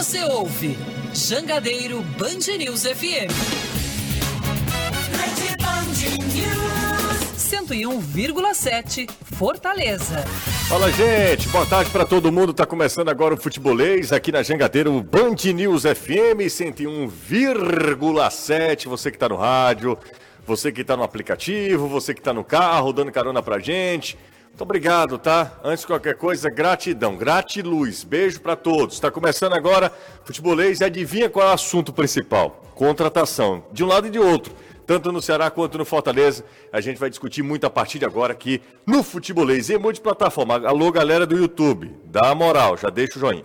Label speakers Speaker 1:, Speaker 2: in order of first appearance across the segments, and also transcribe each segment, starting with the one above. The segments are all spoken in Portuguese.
Speaker 1: Você ouve Jangadeiro Band News FM. 101,7 Fortaleza.
Speaker 2: Fala, gente. Boa tarde para todo mundo. Tá começando agora o Futebolês aqui na Jangadeiro Band News FM 101,7. Você que tá no rádio, você que tá no aplicativo, você que tá no carro, dando carona pra gente. Muito obrigado, tá? Antes de qualquer coisa, gratidão, gratiluz. Beijo para todos. Está começando agora Futebolês e adivinha qual é o assunto principal? Contratação, de um lado e de outro tanto no Ceará quanto no Fortaleza. A gente vai discutir muito a partir de agora aqui no Futebolês e multiplataforma. Alô, galera do YouTube, dá moral, já deixa o joinha.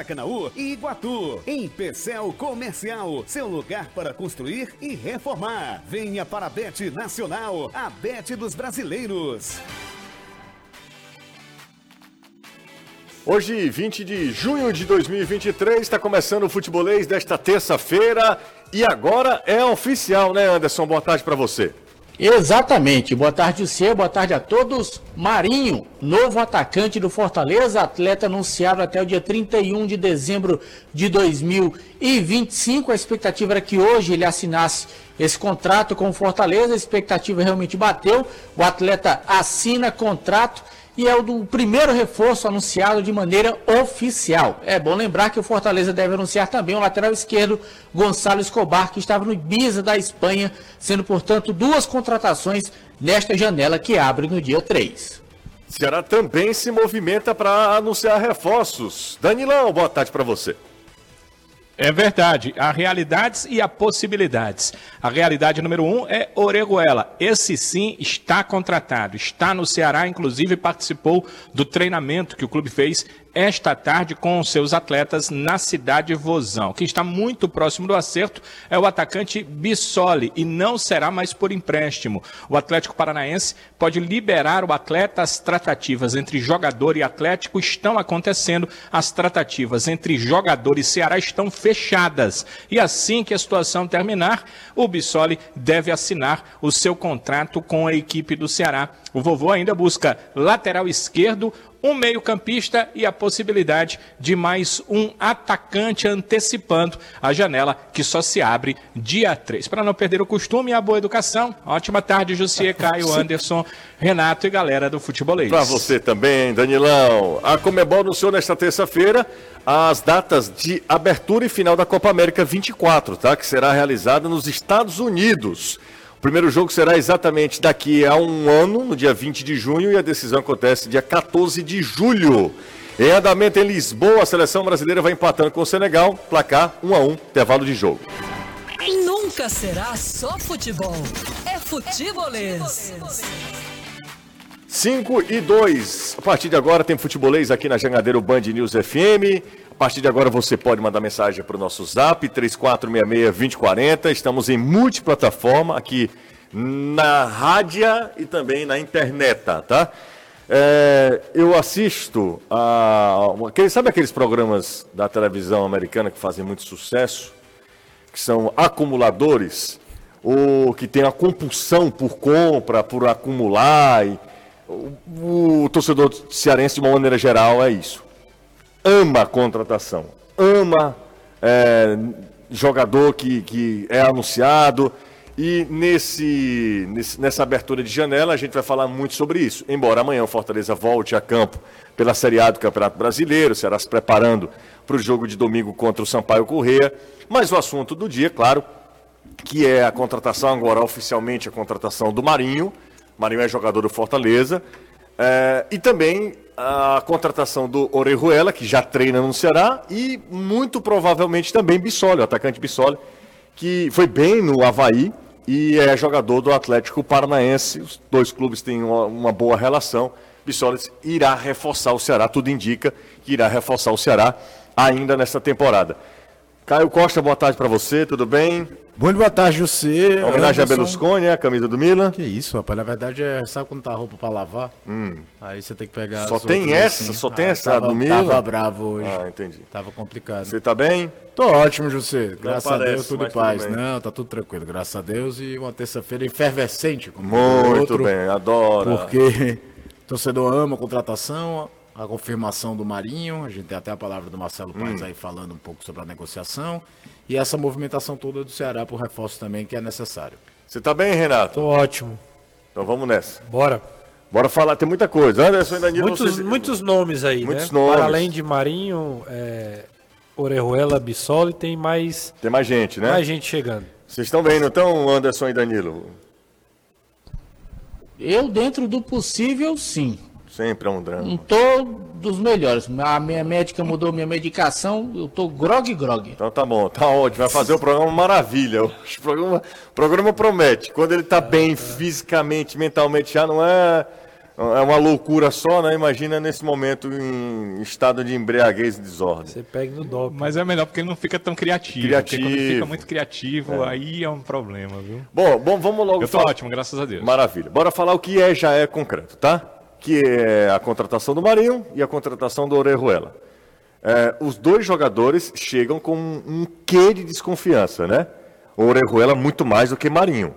Speaker 3: Maracanaú e Iguatu. Em Pecel Comercial, seu lugar para construir e reformar. Venha para a Bet Nacional, a Bet dos Brasileiros.
Speaker 2: Hoje, 20 de junho de 2023, está começando o futebolês desta terça-feira e agora é oficial, né, Anderson? Boa tarde para você.
Speaker 4: Exatamente. Boa tarde, você. Boa tarde a todos. Marinho, novo atacante do Fortaleza, atleta anunciado até o dia 31 de dezembro de 2025. A expectativa era que hoje ele assinasse esse contrato com o Fortaleza. A expectativa realmente bateu. O atleta assina contrato e é o do primeiro reforço anunciado de maneira oficial. É bom lembrar que o Fortaleza deve anunciar também o lateral esquerdo Gonçalo Escobar, que estava no Ibiza da Espanha, sendo, portanto, duas contratações nesta janela que abre no dia 3.
Speaker 2: Ceará também se movimenta para anunciar reforços. Danilão, boa tarde para você.
Speaker 5: É verdade. Há realidades e há possibilidades. A realidade número um é Oreguela. Esse sim está contratado. Está no Ceará, inclusive participou do treinamento que o clube fez esta tarde com seus atletas na cidade Vozão. Quem está muito próximo do acerto é o atacante Bissoli e não será mais por empréstimo. O Atlético Paranaense pode liberar o atleta. As tratativas entre jogador e Atlético estão acontecendo. As tratativas entre jogador e Ceará estão fechadas. E assim que a situação terminar, o Bissoli deve assinar o seu contrato com a equipe do Ceará. O vovô ainda busca lateral esquerdo, um meio-campista e a possibilidade de mais um atacante antecipando a janela que só se abre dia 3. Para não perder o costume e a boa educação, ótima tarde, Jussier, Caio, Anderson, Renato e galera do Futebolês.
Speaker 2: Para você também, Danilão. A Comebol anunciou nesta terça-feira as datas de abertura e final da Copa América 24, tá? Que será realizada nos Estados Unidos. O primeiro jogo será exatamente daqui a um ano, no dia 20 de junho, e a decisão acontece dia 14 de julho. Em andamento em Lisboa, a seleção brasileira vai empatando com o Senegal, placar 1 a 1, intervalo de jogo.
Speaker 1: Nunca será só futebol, é futebolês.
Speaker 2: 5 e 2. A partir de agora tem futebolês aqui na Jangadeiro Band News FM partir de agora você pode mandar mensagem para o nosso zap 3466-2040. Estamos em multiplataforma aqui na rádio e também na internet, tá? É, eu assisto a. Sabe aqueles programas da televisão americana que fazem muito sucesso? Que são acumuladores? Ou que tem a compulsão por compra, por acumular. E, o, o torcedor cearense, de uma maneira geral, é isso ama a contratação, ama é, jogador que, que é anunciado. E nesse, nessa abertura de janela a gente vai falar muito sobre isso. Embora amanhã o Fortaleza volte a campo pela Série A do Campeonato Brasileiro, será se preparando para o jogo de domingo contra o Sampaio Correia. Mas o assunto do dia, claro, que é a contratação agora oficialmente a contratação do Marinho. Marinho é jogador do Fortaleza. É, e também a contratação do Orejuela, que já treina no Ceará, e muito provavelmente também Bissoli, o atacante Bissoli, que foi bem no Havaí e é jogador do Atlético Paranaense. Os dois clubes têm uma, uma boa relação. Bissoli irá reforçar o Ceará, tudo indica que irá reforçar o Ceará ainda nessa temporada. Caio Costa, boa tarde para você, tudo bem?
Speaker 6: Muito boa tarde, José.
Speaker 2: Homenagem a Berlusconi, né? A camisa do Milan.
Speaker 6: Que isso, rapaz. Na verdade, é, sabe quando tá a roupa pra lavar? Hum. Aí você tem que pegar.
Speaker 2: Só tem essa? Assim. Só tem ah, essa
Speaker 6: tava,
Speaker 2: do Milan?
Speaker 6: Tava bravo hoje.
Speaker 2: Ah, entendi.
Speaker 6: Tava complicado.
Speaker 2: Você tá bem?
Speaker 6: Tô ótimo, José. Graças parece, a Deus, tudo em paz.
Speaker 2: Tudo
Speaker 6: Não, tá tudo tranquilo, graças a Deus. E uma terça-feira efervescente.
Speaker 2: Muito outro, bem, adoro.
Speaker 6: Porque torcedor ama a contratação, a confirmação do Marinho. A gente tem até a palavra do Marcelo Paz hum. aí falando um pouco sobre a negociação e essa movimentação toda do Ceará por reforço também que é necessário.
Speaker 2: Você está bem, Renato?
Speaker 7: Tô ótimo.
Speaker 2: Então vamos nessa.
Speaker 7: Bora.
Speaker 2: Bora falar, tem muita coisa. Anderson e Danilo,
Speaker 7: muitos, vocês... muitos nomes aí,
Speaker 2: muitos
Speaker 7: né?
Speaker 2: Nomes.
Speaker 7: Para além de Marinho, é... Orejuela, Bissoli, tem mais...
Speaker 2: Tem mais gente, né?
Speaker 7: Mais gente chegando.
Speaker 2: Vocês estão bem, não estão, Anderson e Danilo?
Speaker 4: Eu, dentro do possível, sim.
Speaker 2: Sempre é um drama.
Speaker 4: Não tô dos melhores. A minha médica mudou minha medicação, eu tô grog grog.
Speaker 2: Então tá bom, tá ótimo. Vai fazer o programa maravilha. O programa, o programa promete. Quando ele tá bem fisicamente, mentalmente, já não é é uma loucura só, né? Imagina nesse momento em estado de embriaguez e desordem.
Speaker 7: Você pega no dop.
Speaker 5: Mas é melhor porque ele não fica tão criativo.
Speaker 2: Criativo.
Speaker 5: Porque quando fica muito criativo, é. aí é um problema, viu?
Speaker 2: Bom, bom vamos logo
Speaker 5: Eu tô falar... ótimo, graças a Deus.
Speaker 2: Maravilha. Bora falar o que é já é concreto, tá? Que é a contratação do Marinho e a contratação do Orejuela. É, os dois jogadores chegam com um quê de desconfiança, né? O Orejuela muito mais do que Marinho.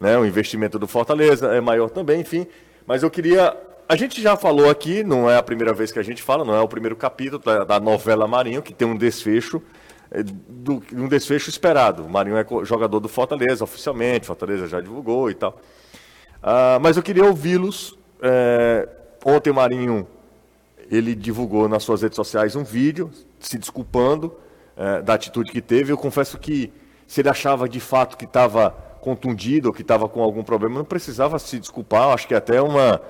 Speaker 2: Né? O investimento do Fortaleza é maior também, enfim. Mas eu queria. A gente já falou aqui, não é a primeira vez que a gente fala, não é o primeiro capítulo da, da novela Marinho, que tem um desfecho, é, do, um desfecho esperado. O Marinho é jogador do Fortaleza, oficialmente, Fortaleza já divulgou e tal. Ah, mas eu queria ouvi-los é, ontem o Marinho ele divulgou nas suas redes sociais um vídeo se desculpando é, da atitude que teve. Eu confesso que se ele achava de fato que estava contundido ou que estava com algum problema, não precisava se desculpar. Eu acho que é até uma,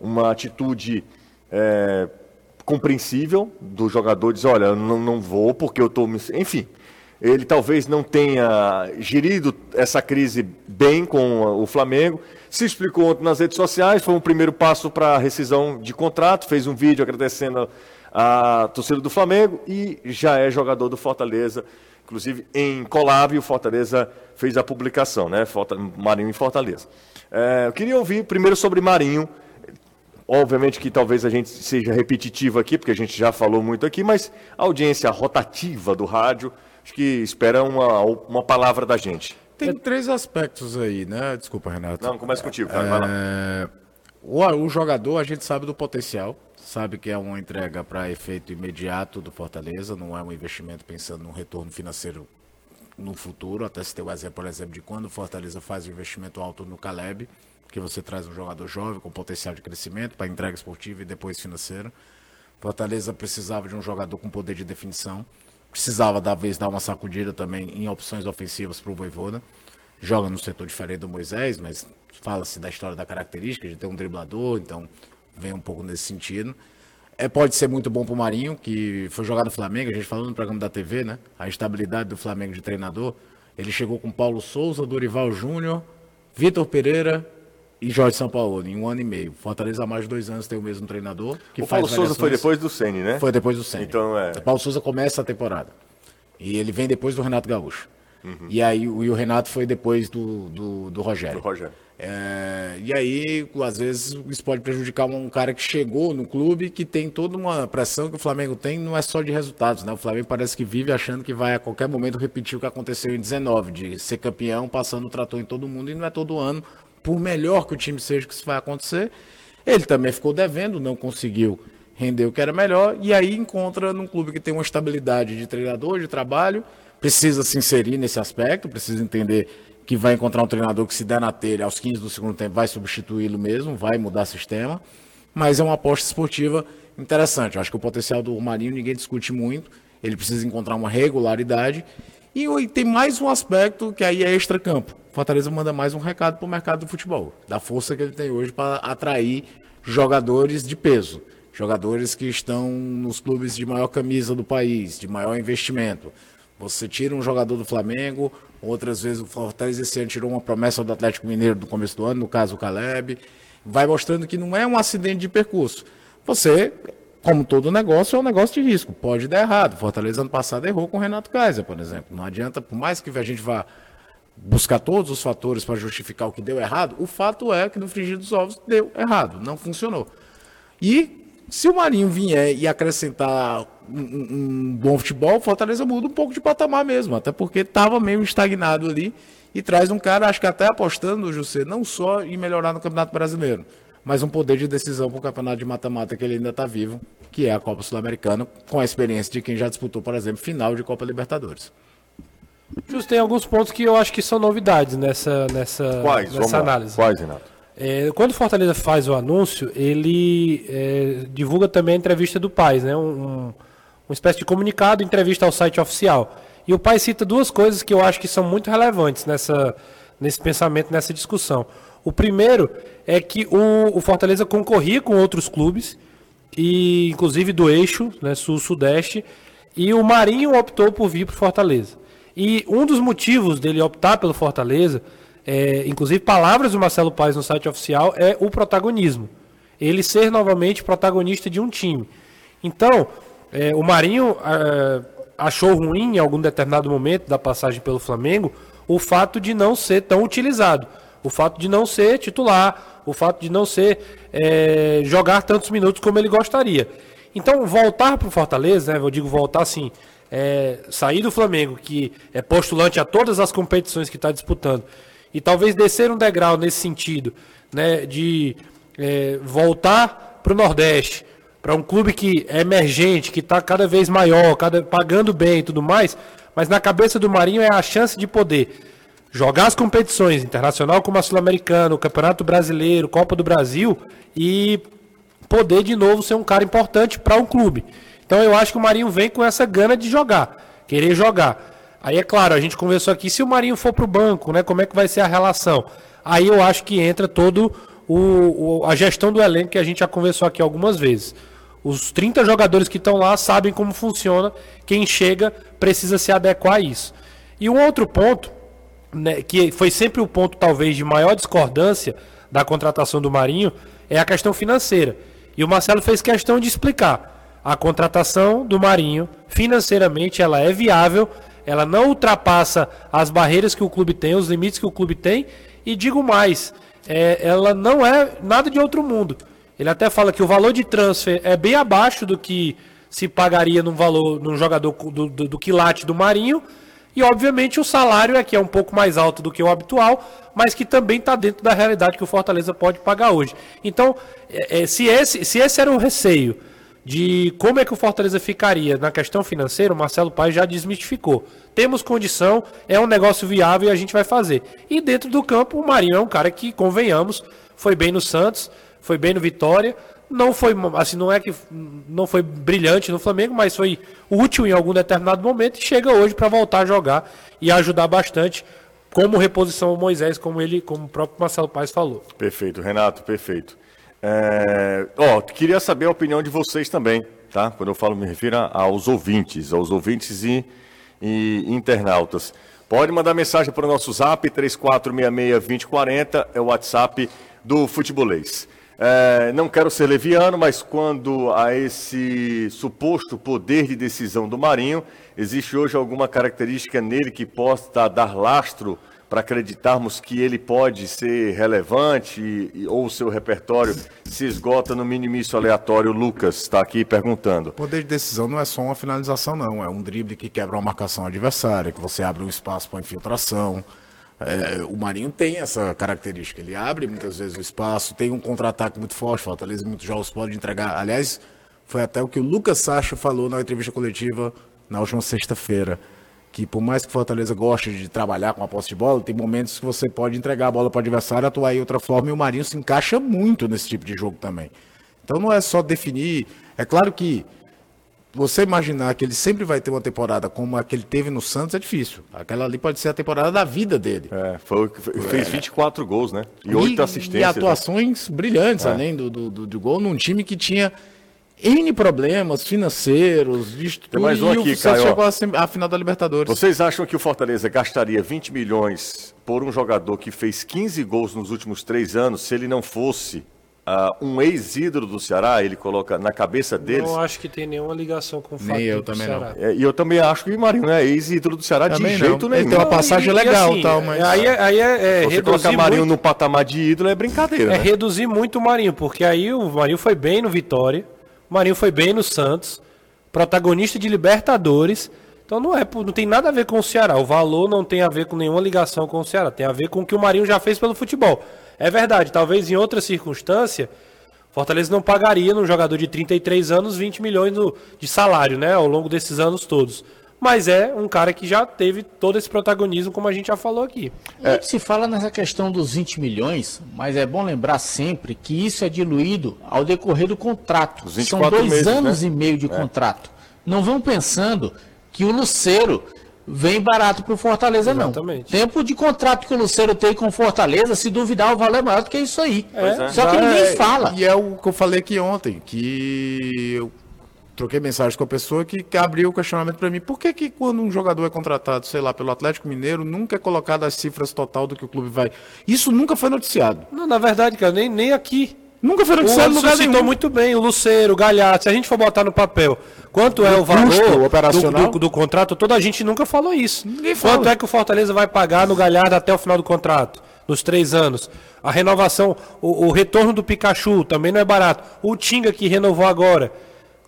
Speaker 2: uma atitude é, compreensível do jogador dizer, olha, não, não vou porque eu estou. Enfim, ele talvez não tenha gerido essa crise bem com o Flamengo. Se explicou ontem nas redes sociais, foi um primeiro passo para a rescisão de contrato, fez um vídeo agradecendo a torcida do Flamengo e já é jogador do Fortaleza. Inclusive, em Colab, o Fortaleza fez a publicação, né? Marinho em Fortaleza. É, eu queria ouvir primeiro sobre Marinho. Obviamente que talvez a gente seja repetitivo aqui, porque a gente já falou muito aqui, mas a audiência rotativa do rádio acho que espera uma, uma palavra da gente.
Speaker 6: Tem três aspectos aí, né? Desculpa, Renato.
Speaker 2: Não, começa contigo, cara. É...
Speaker 6: O, o jogador, a gente sabe do potencial, sabe que é uma entrega para efeito imediato do Fortaleza, não é um investimento pensando num retorno financeiro no futuro. Até se tem o exemplo, por exemplo, de quando o Fortaleza faz um investimento alto no Caleb, que você traz um jogador jovem com potencial de crescimento para entrega esportiva e depois financeira. Fortaleza precisava de um jogador com poder de definição precisava da vez dar uma sacudida também em opções ofensivas para o Voivoda. Joga no setor diferente do Moisés, mas fala-se da história da característica de ter um driblador, então vem um pouco nesse sentido. É, pode ser muito bom para o Marinho, que foi jogar no Flamengo, a gente falou no programa da TV, né? A estabilidade do Flamengo de treinador. Ele chegou com Paulo Souza, Dorival Júnior, Vitor Pereira e Jorge Sampaoli, em um ano e meio. Fortaleza há mais de dois anos tem o mesmo treinador.
Speaker 2: Que o Paulo Souza foi depois do Ceni, né?
Speaker 6: Foi depois do Ceni.
Speaker 2: Então é.
Speaker 6: O Paulo Souza começa a temporada. E ele vem depois do Renato Gaúcho. Uhum. E aí o, e o Renato foi depois do, do, do Rogério.
Speaker 2: Do Rogério.
Speaker 6: É, e aí, às vezes, isso pode prejudicar um cara que chegou no clube, que tem toda uma pressão que o Flamengo tem, não é só de resultados, né? O Flamengo parece que vive achando que vai a qualquer momento repetir o que aconteceu em 19, de ser campeão, passando o trator em todo mundo, e não é todo ano por melhor que o time seja que isso vai acontecer. Ele também ficou devendo, não conseguiu render o que era melhor, e aí encontra num clube que tem uma estabilidade de treinador, de trabalho, precisa se inserir nesse aspecto, precisa entender que vai encontrar um treinador que se der na telha aos 15 do segundo tempo vai substituí-lo mesmo, vai mudar sistema, mas é uma aposta esportiva interessante. Eu acho que o potencial do Marinho ninguém discute muito, ele precisa encontrar uma regularidade e tem mais um aspecto que aí é extra-campo. Fortaleza manda mais um recado para o mercado do futebol, da força que ele tem hoje para atrair jogadores de peso, jogadores que estão nos clubes de maior camisa do país, de maior investimento. Você tira um jogador do Flamengo, outras vezes o Fortaleza esse ano tirou uma promessa do Atlético Mineiro no começo do ano, no caso o Caleb, vai mostrando que não é um acidente de percurso. Você como todo negócio, é um negócio de risco. Pode dar errado. Fortaleza ano passado errou com o Renato Kaiser, por exemplo. Não adianta, por mais que a gente vá buscar todos os fatores para justificar o que deu errado, o fato é que no frigir dos ovos deu errado, não funcionou. E se o Marinho vier e acrescentar um, um, bom futebol, o Fortaleza muda um pouco de patamar mesmo, até porque estava meio estagnado ali e traz um cara, acho que até apostando, José, não só em melhorar no Campeonato Brasileiro, mas um poder de decisão para o campeonato de mata-mata que ele ainda está vivo, que é a Copa Sul-Americana, com a experiência de quem já disputou, por exemplo, final de Copa Libertadores.
Speaker 7: Justo, tem alguns pontos que eu acho que são novidades nessa, nessa,
Speaker 2: Quais?
Speaker 7: nessa análise.
Speaker 2: Quais, Renato?
Speaker 7: É, quando o Fortaleza faz o anúncio, ele é, divulga também a entrevista do Paz, né? Um, um, uma espécie de comunicado, entrevista ao site oficial. E o Paz cita duas coisas que eu acho que são muito relevantes nessa, nesse pensamento, nessa discussão. O primeiro é que o, o Fortaleza concorria com outros clubes, e inclusive do eixo, né, sul-sudeste, e o Marinho optou por vir para o Fortaleza. E um dos motivos dele optar pelo Fortaleza, é, inclusive palavras do Marcelo Paes no site oficial, é o protagonismo. Ele ser novamente protagonista de um time. Então, é, o Marinho é, achou ruim em algum determinado momento da passagem pelo Flamengo o fato de não ser tão utilizado o fato de não ser titular, o fato de não ser é, jogar tantos minutos como ele gostaria. Então, voltar para o Fortaleza, né, eu digo voltar assim, é, sair do Flamengo, que é postulante a todas as competições que está disputando, e talvez descer um degrau nesse sentido, né, de é, voltar para o Nordeste, para um clube que é emergente, que está cada vez maior, cada, pagando bem e tudo mais, mas na cabeça do Marinho é a chance de poder jogar as competições internacional como a Sul-Americana, o Campeonato Brasileiro, Copa do Brasil e poder de novo ser um cara importante para um clube. Então eu acho que o Marinho vem com essa gana de jogar, querer jogar. Aí é claro, a gente conversou aqui, se o Marinho for para o banco, né, como é que vai ser a relação? Aí eu acho que entra todo o, o, a gestão do elenco que a gente já conversou aqui algumas vezes. Os 30 jogadores que estão lá sabem como funciona, quem chega precisa se adequar a isso. E um outro ponto né, que foi sempre o ponto talvez de maior discordância da contratação do Marinho, é a questão financeira. E o Marcelo fez questão de explicar. A contratação do Marinho, financeiramente, ela é viável, ela não ultrapassa as barreiras que o clube tem, os limites que o clube tem, e digo mais, é, ela não é nada de outro mundo. Ele até fala que o valor de transfer é bem abaixo do que se pagaria num valor num jogador do, do, do quilate do Marinho, e, obviamente, o salário aqui é um pouco mais alto do que o habitual, mas que também está dentro da realidade que o Fortaleza pode pagar hoje. Então, é, é, se, esse, se esse era o receio de como é que o Fortaleza ficaria na questão financeira, o Marcelo Paes já desmistificou. Temos condição, é um negócio viável e a gente vai fazer. E dentro do campo, o Marinho é um cara que, convenhamos, foi bem no Santos, foi bem no Vitória, não foi assim não é que não foi brilhante no Flamengo mas foi útil em algum determinado momento e chega hoje para voltar a jogar e ajudar bastante como reposição ao Moisés como ele como o próprio Marcelo Paes falou
Speaker 2: perfeito Renato perfeito é... ó queria saber a opinião de vocês também tá? Quando eu falo me refiro aos ouvintes aos ouvintes e, e internautas. Pode mandar mensagem para o nosso Zap 34662040 é o WhatsApp do futebolês. É, não quero ser leviano, mas quando a esse suposto poder de decisão do Marinho, existe hoje alguma característica nele que possa dar lastro para acreditarmos que ele pode ser relevante ou o seu repertório se esgota no minimício aleatório. Lucas está aqui perguntando.
Speaker 6: Poder de decisão não é só uma finalização, não. É um drible que quebra uma marcação adversária, que você abre um espaço para infiltração. É, o Marinho tem essa característica, ele abre muitas vezes o espaço, tem um contra-ataque muito forte, Fortaleza muitos jogos pode entregar. Aliás, foi até o que o Lucas Sacha falou na entrevista coletiva na última sexta-feira. Que por mais que Fortaleza goste de trabalhar com a posse de bola, tem momentos que você pode entregar a bola para o adversário, atuar em outra forma, e o Marinho se encaixa muito nesse tipo de jogo também. Então não é só definir. É claro que você imaginar que ele sempre vai ter uma temporada como a que ele teve no Santos é difícil. Aquela ali pode ser a temporada da vida dele.
Speaker 2: É, foi, fez é. 24 gols, né? E 8 assistências.
Speaker 6: E atuações né? brilhantes, é. além do, do, do, do, gol, num time que tinha N problemas financeiros, visto
Speaker 2: Tem mais um aqui,
Speaker 6: o Caio. chegou à final da Libertadores.
Speaker 2: Vocês acham que o Fortaleza gastaria 20 milhões por um jogador que fez 15 gols nos últimos três anos se ele não fosse uh, um ex-ídolo do Ceará, ele coloca na cabeça deles.
Speaker 7: Não acho que tem nenhuma ligação com o fato
Speaker 6: Nem eu também
Speaker 7: Ceará.
Speaker 2: É, e eu também acho que o Marinho não é ex-ídolo do Ceará
Speaker 6: Também
Speaker 2: de
Speaker 6: não.
Speaker 2: jeito
Speaker 6: Ele
Speaker 2: nenhum.
Speaker 6: tem uma
Speaker 7: Não,
Speaker 6: passagem
Speaker 7: e- e
Speaker 6: legal
Speaker 7: assim,
Speaker 6: tal, mas.
Speaker 7: Aí, é- aí é, é
Speaker 2: Você colocar
Speaker 7: reduzir
Speaker 2: Marinho
Speaker 7: muito,
Speaker 2: no patamar de ídolo é brincadeira,
Speaker 7: é
Speaker 2: né?
Speaker 7: reduzir muito o Marinho, porque aí o Marinho foi bem no Vitória, o Marinho foi bem no Santos, protagonista de Libertadores. Então não é, não tem nada a ver com o Ceará. O valor não tem a ver com nenhuma ligação com o Ceará. Tem a ver com o que o Marinho já fez pelo futebol. É verdade, talvez em outra circunstância, Fortaleza não pagaria num jogador de 33 anos 20 milhões de salário, né, ao longo desses anos todos. Mas é um cara que já teve todo esse protagonismo, como a gente já falou aqui.
Speaker 4: Muito se fala nessa questão dos 20 milhões, mas é bom lembrar sempre que isso é diluído ao decorrer do contrato. São
Speaker 2: 24
Speaker 4: dois
Speaker 2: meses,
Speaker 4: anos
Speaker 2: né?
Speaker 4: e meio de contrato. Não vão pensando que o Luceiro vem barato para o Fortaleza,
Speaker 7: Exatamente.
Speaker 4: não. Tempo de contrato que o Luceiro tem com o Fortaleza, se duvidar, o valor é maior do que isso aí.
Speaker 2: é.
Speaker 4: Só que ninguém
Speaker 6: é-
Speaker 4: fala.
Speaker 6: E é o que eu falei aqui ontem, que eu troquei mensagem com a pessoa que, que abriu o questionamento para mim. Por que, que quando um jogador é contratado, sei lá, pelo Atlético Mineiro, nunca é colocado as cifras total do que o clube vai. Isso nunca foi noticiado.
Speaker 7: Não, na verdade, cara, nem, nem aqui.
Speaker 6: Nunca foi noticiado
Speaker 7: Anderson
Speaker 6: lugar
Speaker 7: citou
Speaker 6: nenhum.
Speaker 7: muito bem, o Luceiro, o Galhardo. Se a gente for botar no papel quanto é o valor
Speaker 6: operacional?
Speaker 7: do, do- do contrato, toda a gente nunca falou isso.
Speaker 6: Ninguém
Speaker 7: Quanto
Speaker 6: fala.
Speaker 7: é que o Fortaleza vai pagar no Galhardo até o final do contrato? Nos três anos. A renovação, o, o retorno do Pikachu também não é barato. O Tinga que renovou agora.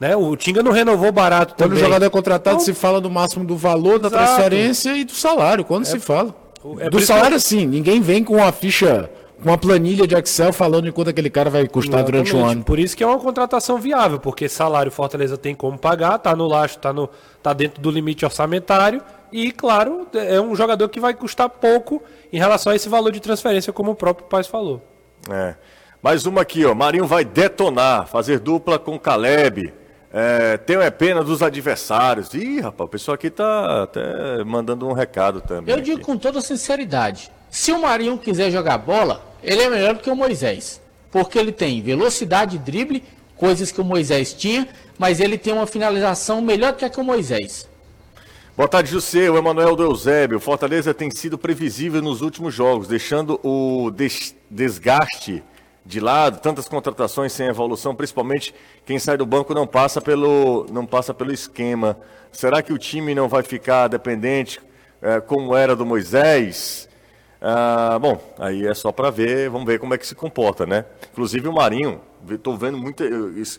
Speaker 7: Né? O Tinga não renovou barato
Speaker 6: Quando o
Speaker 7: também.
Speaker 6: jogador é contratado,
Speaker 7: Então,
Speaker 6: se fala do máximo do valor da
Speaker 7: Exato.
Speaker 6: transferência e do salário. Quando se fala.
Speaker 7: é
Speaker 6: do salário,
Speaker 7: que
Speaker 6: sim. Ninguém vem com uma ficha, com uma planilha de Excel falando em quanto aquele cara vai custar durante um
Speaker 7: Exatamente.
Speaker 6: ano.
Speaker 7: Por isso que é uma contratação viável, porque salário Fortaleza tem como pagar, tá no laço, tá, no, tá dentro do limite orçamentário e, claro, é um jogador que vai custar pouco em relação a esse valor de transferência, como o próprio Paz falou.
Speaker 2: É. Mais uma aqui, ó. Marinho vai detonar, fazer dupla com Caleb. É, tem é pena dos adversários. Ih, rapaz, o pessoal aqui tá até mandando um recado também.
Speaker 4: Eu digo
Speaker 2: aqui.
Speaker 4: com toda sinceridade: se o Marinho quiser jogar bola, ele é melhor do que o Moisés. Porque ele tem velocidade, drible, coisas que o Moisés tinha, mas ele tem uma finalização melhor que a que o Moisés.
Speaker 2: Boa tarde, José. O Emanuel do Eusébio. Fortaleza tem sido previsível nos últimos jogos, deixando o des- desgaste de lado, tantas contratações sem evolução, principalmente quem sai do banco não passa pelo, não passa pelo esquema. Será que o time não vai ficar dependente eh, como era do Moisés? Ah, bom, aí é só para ver, vamos ver como é que se comporta, né? Inclusive o Marinho, estou vendo muita.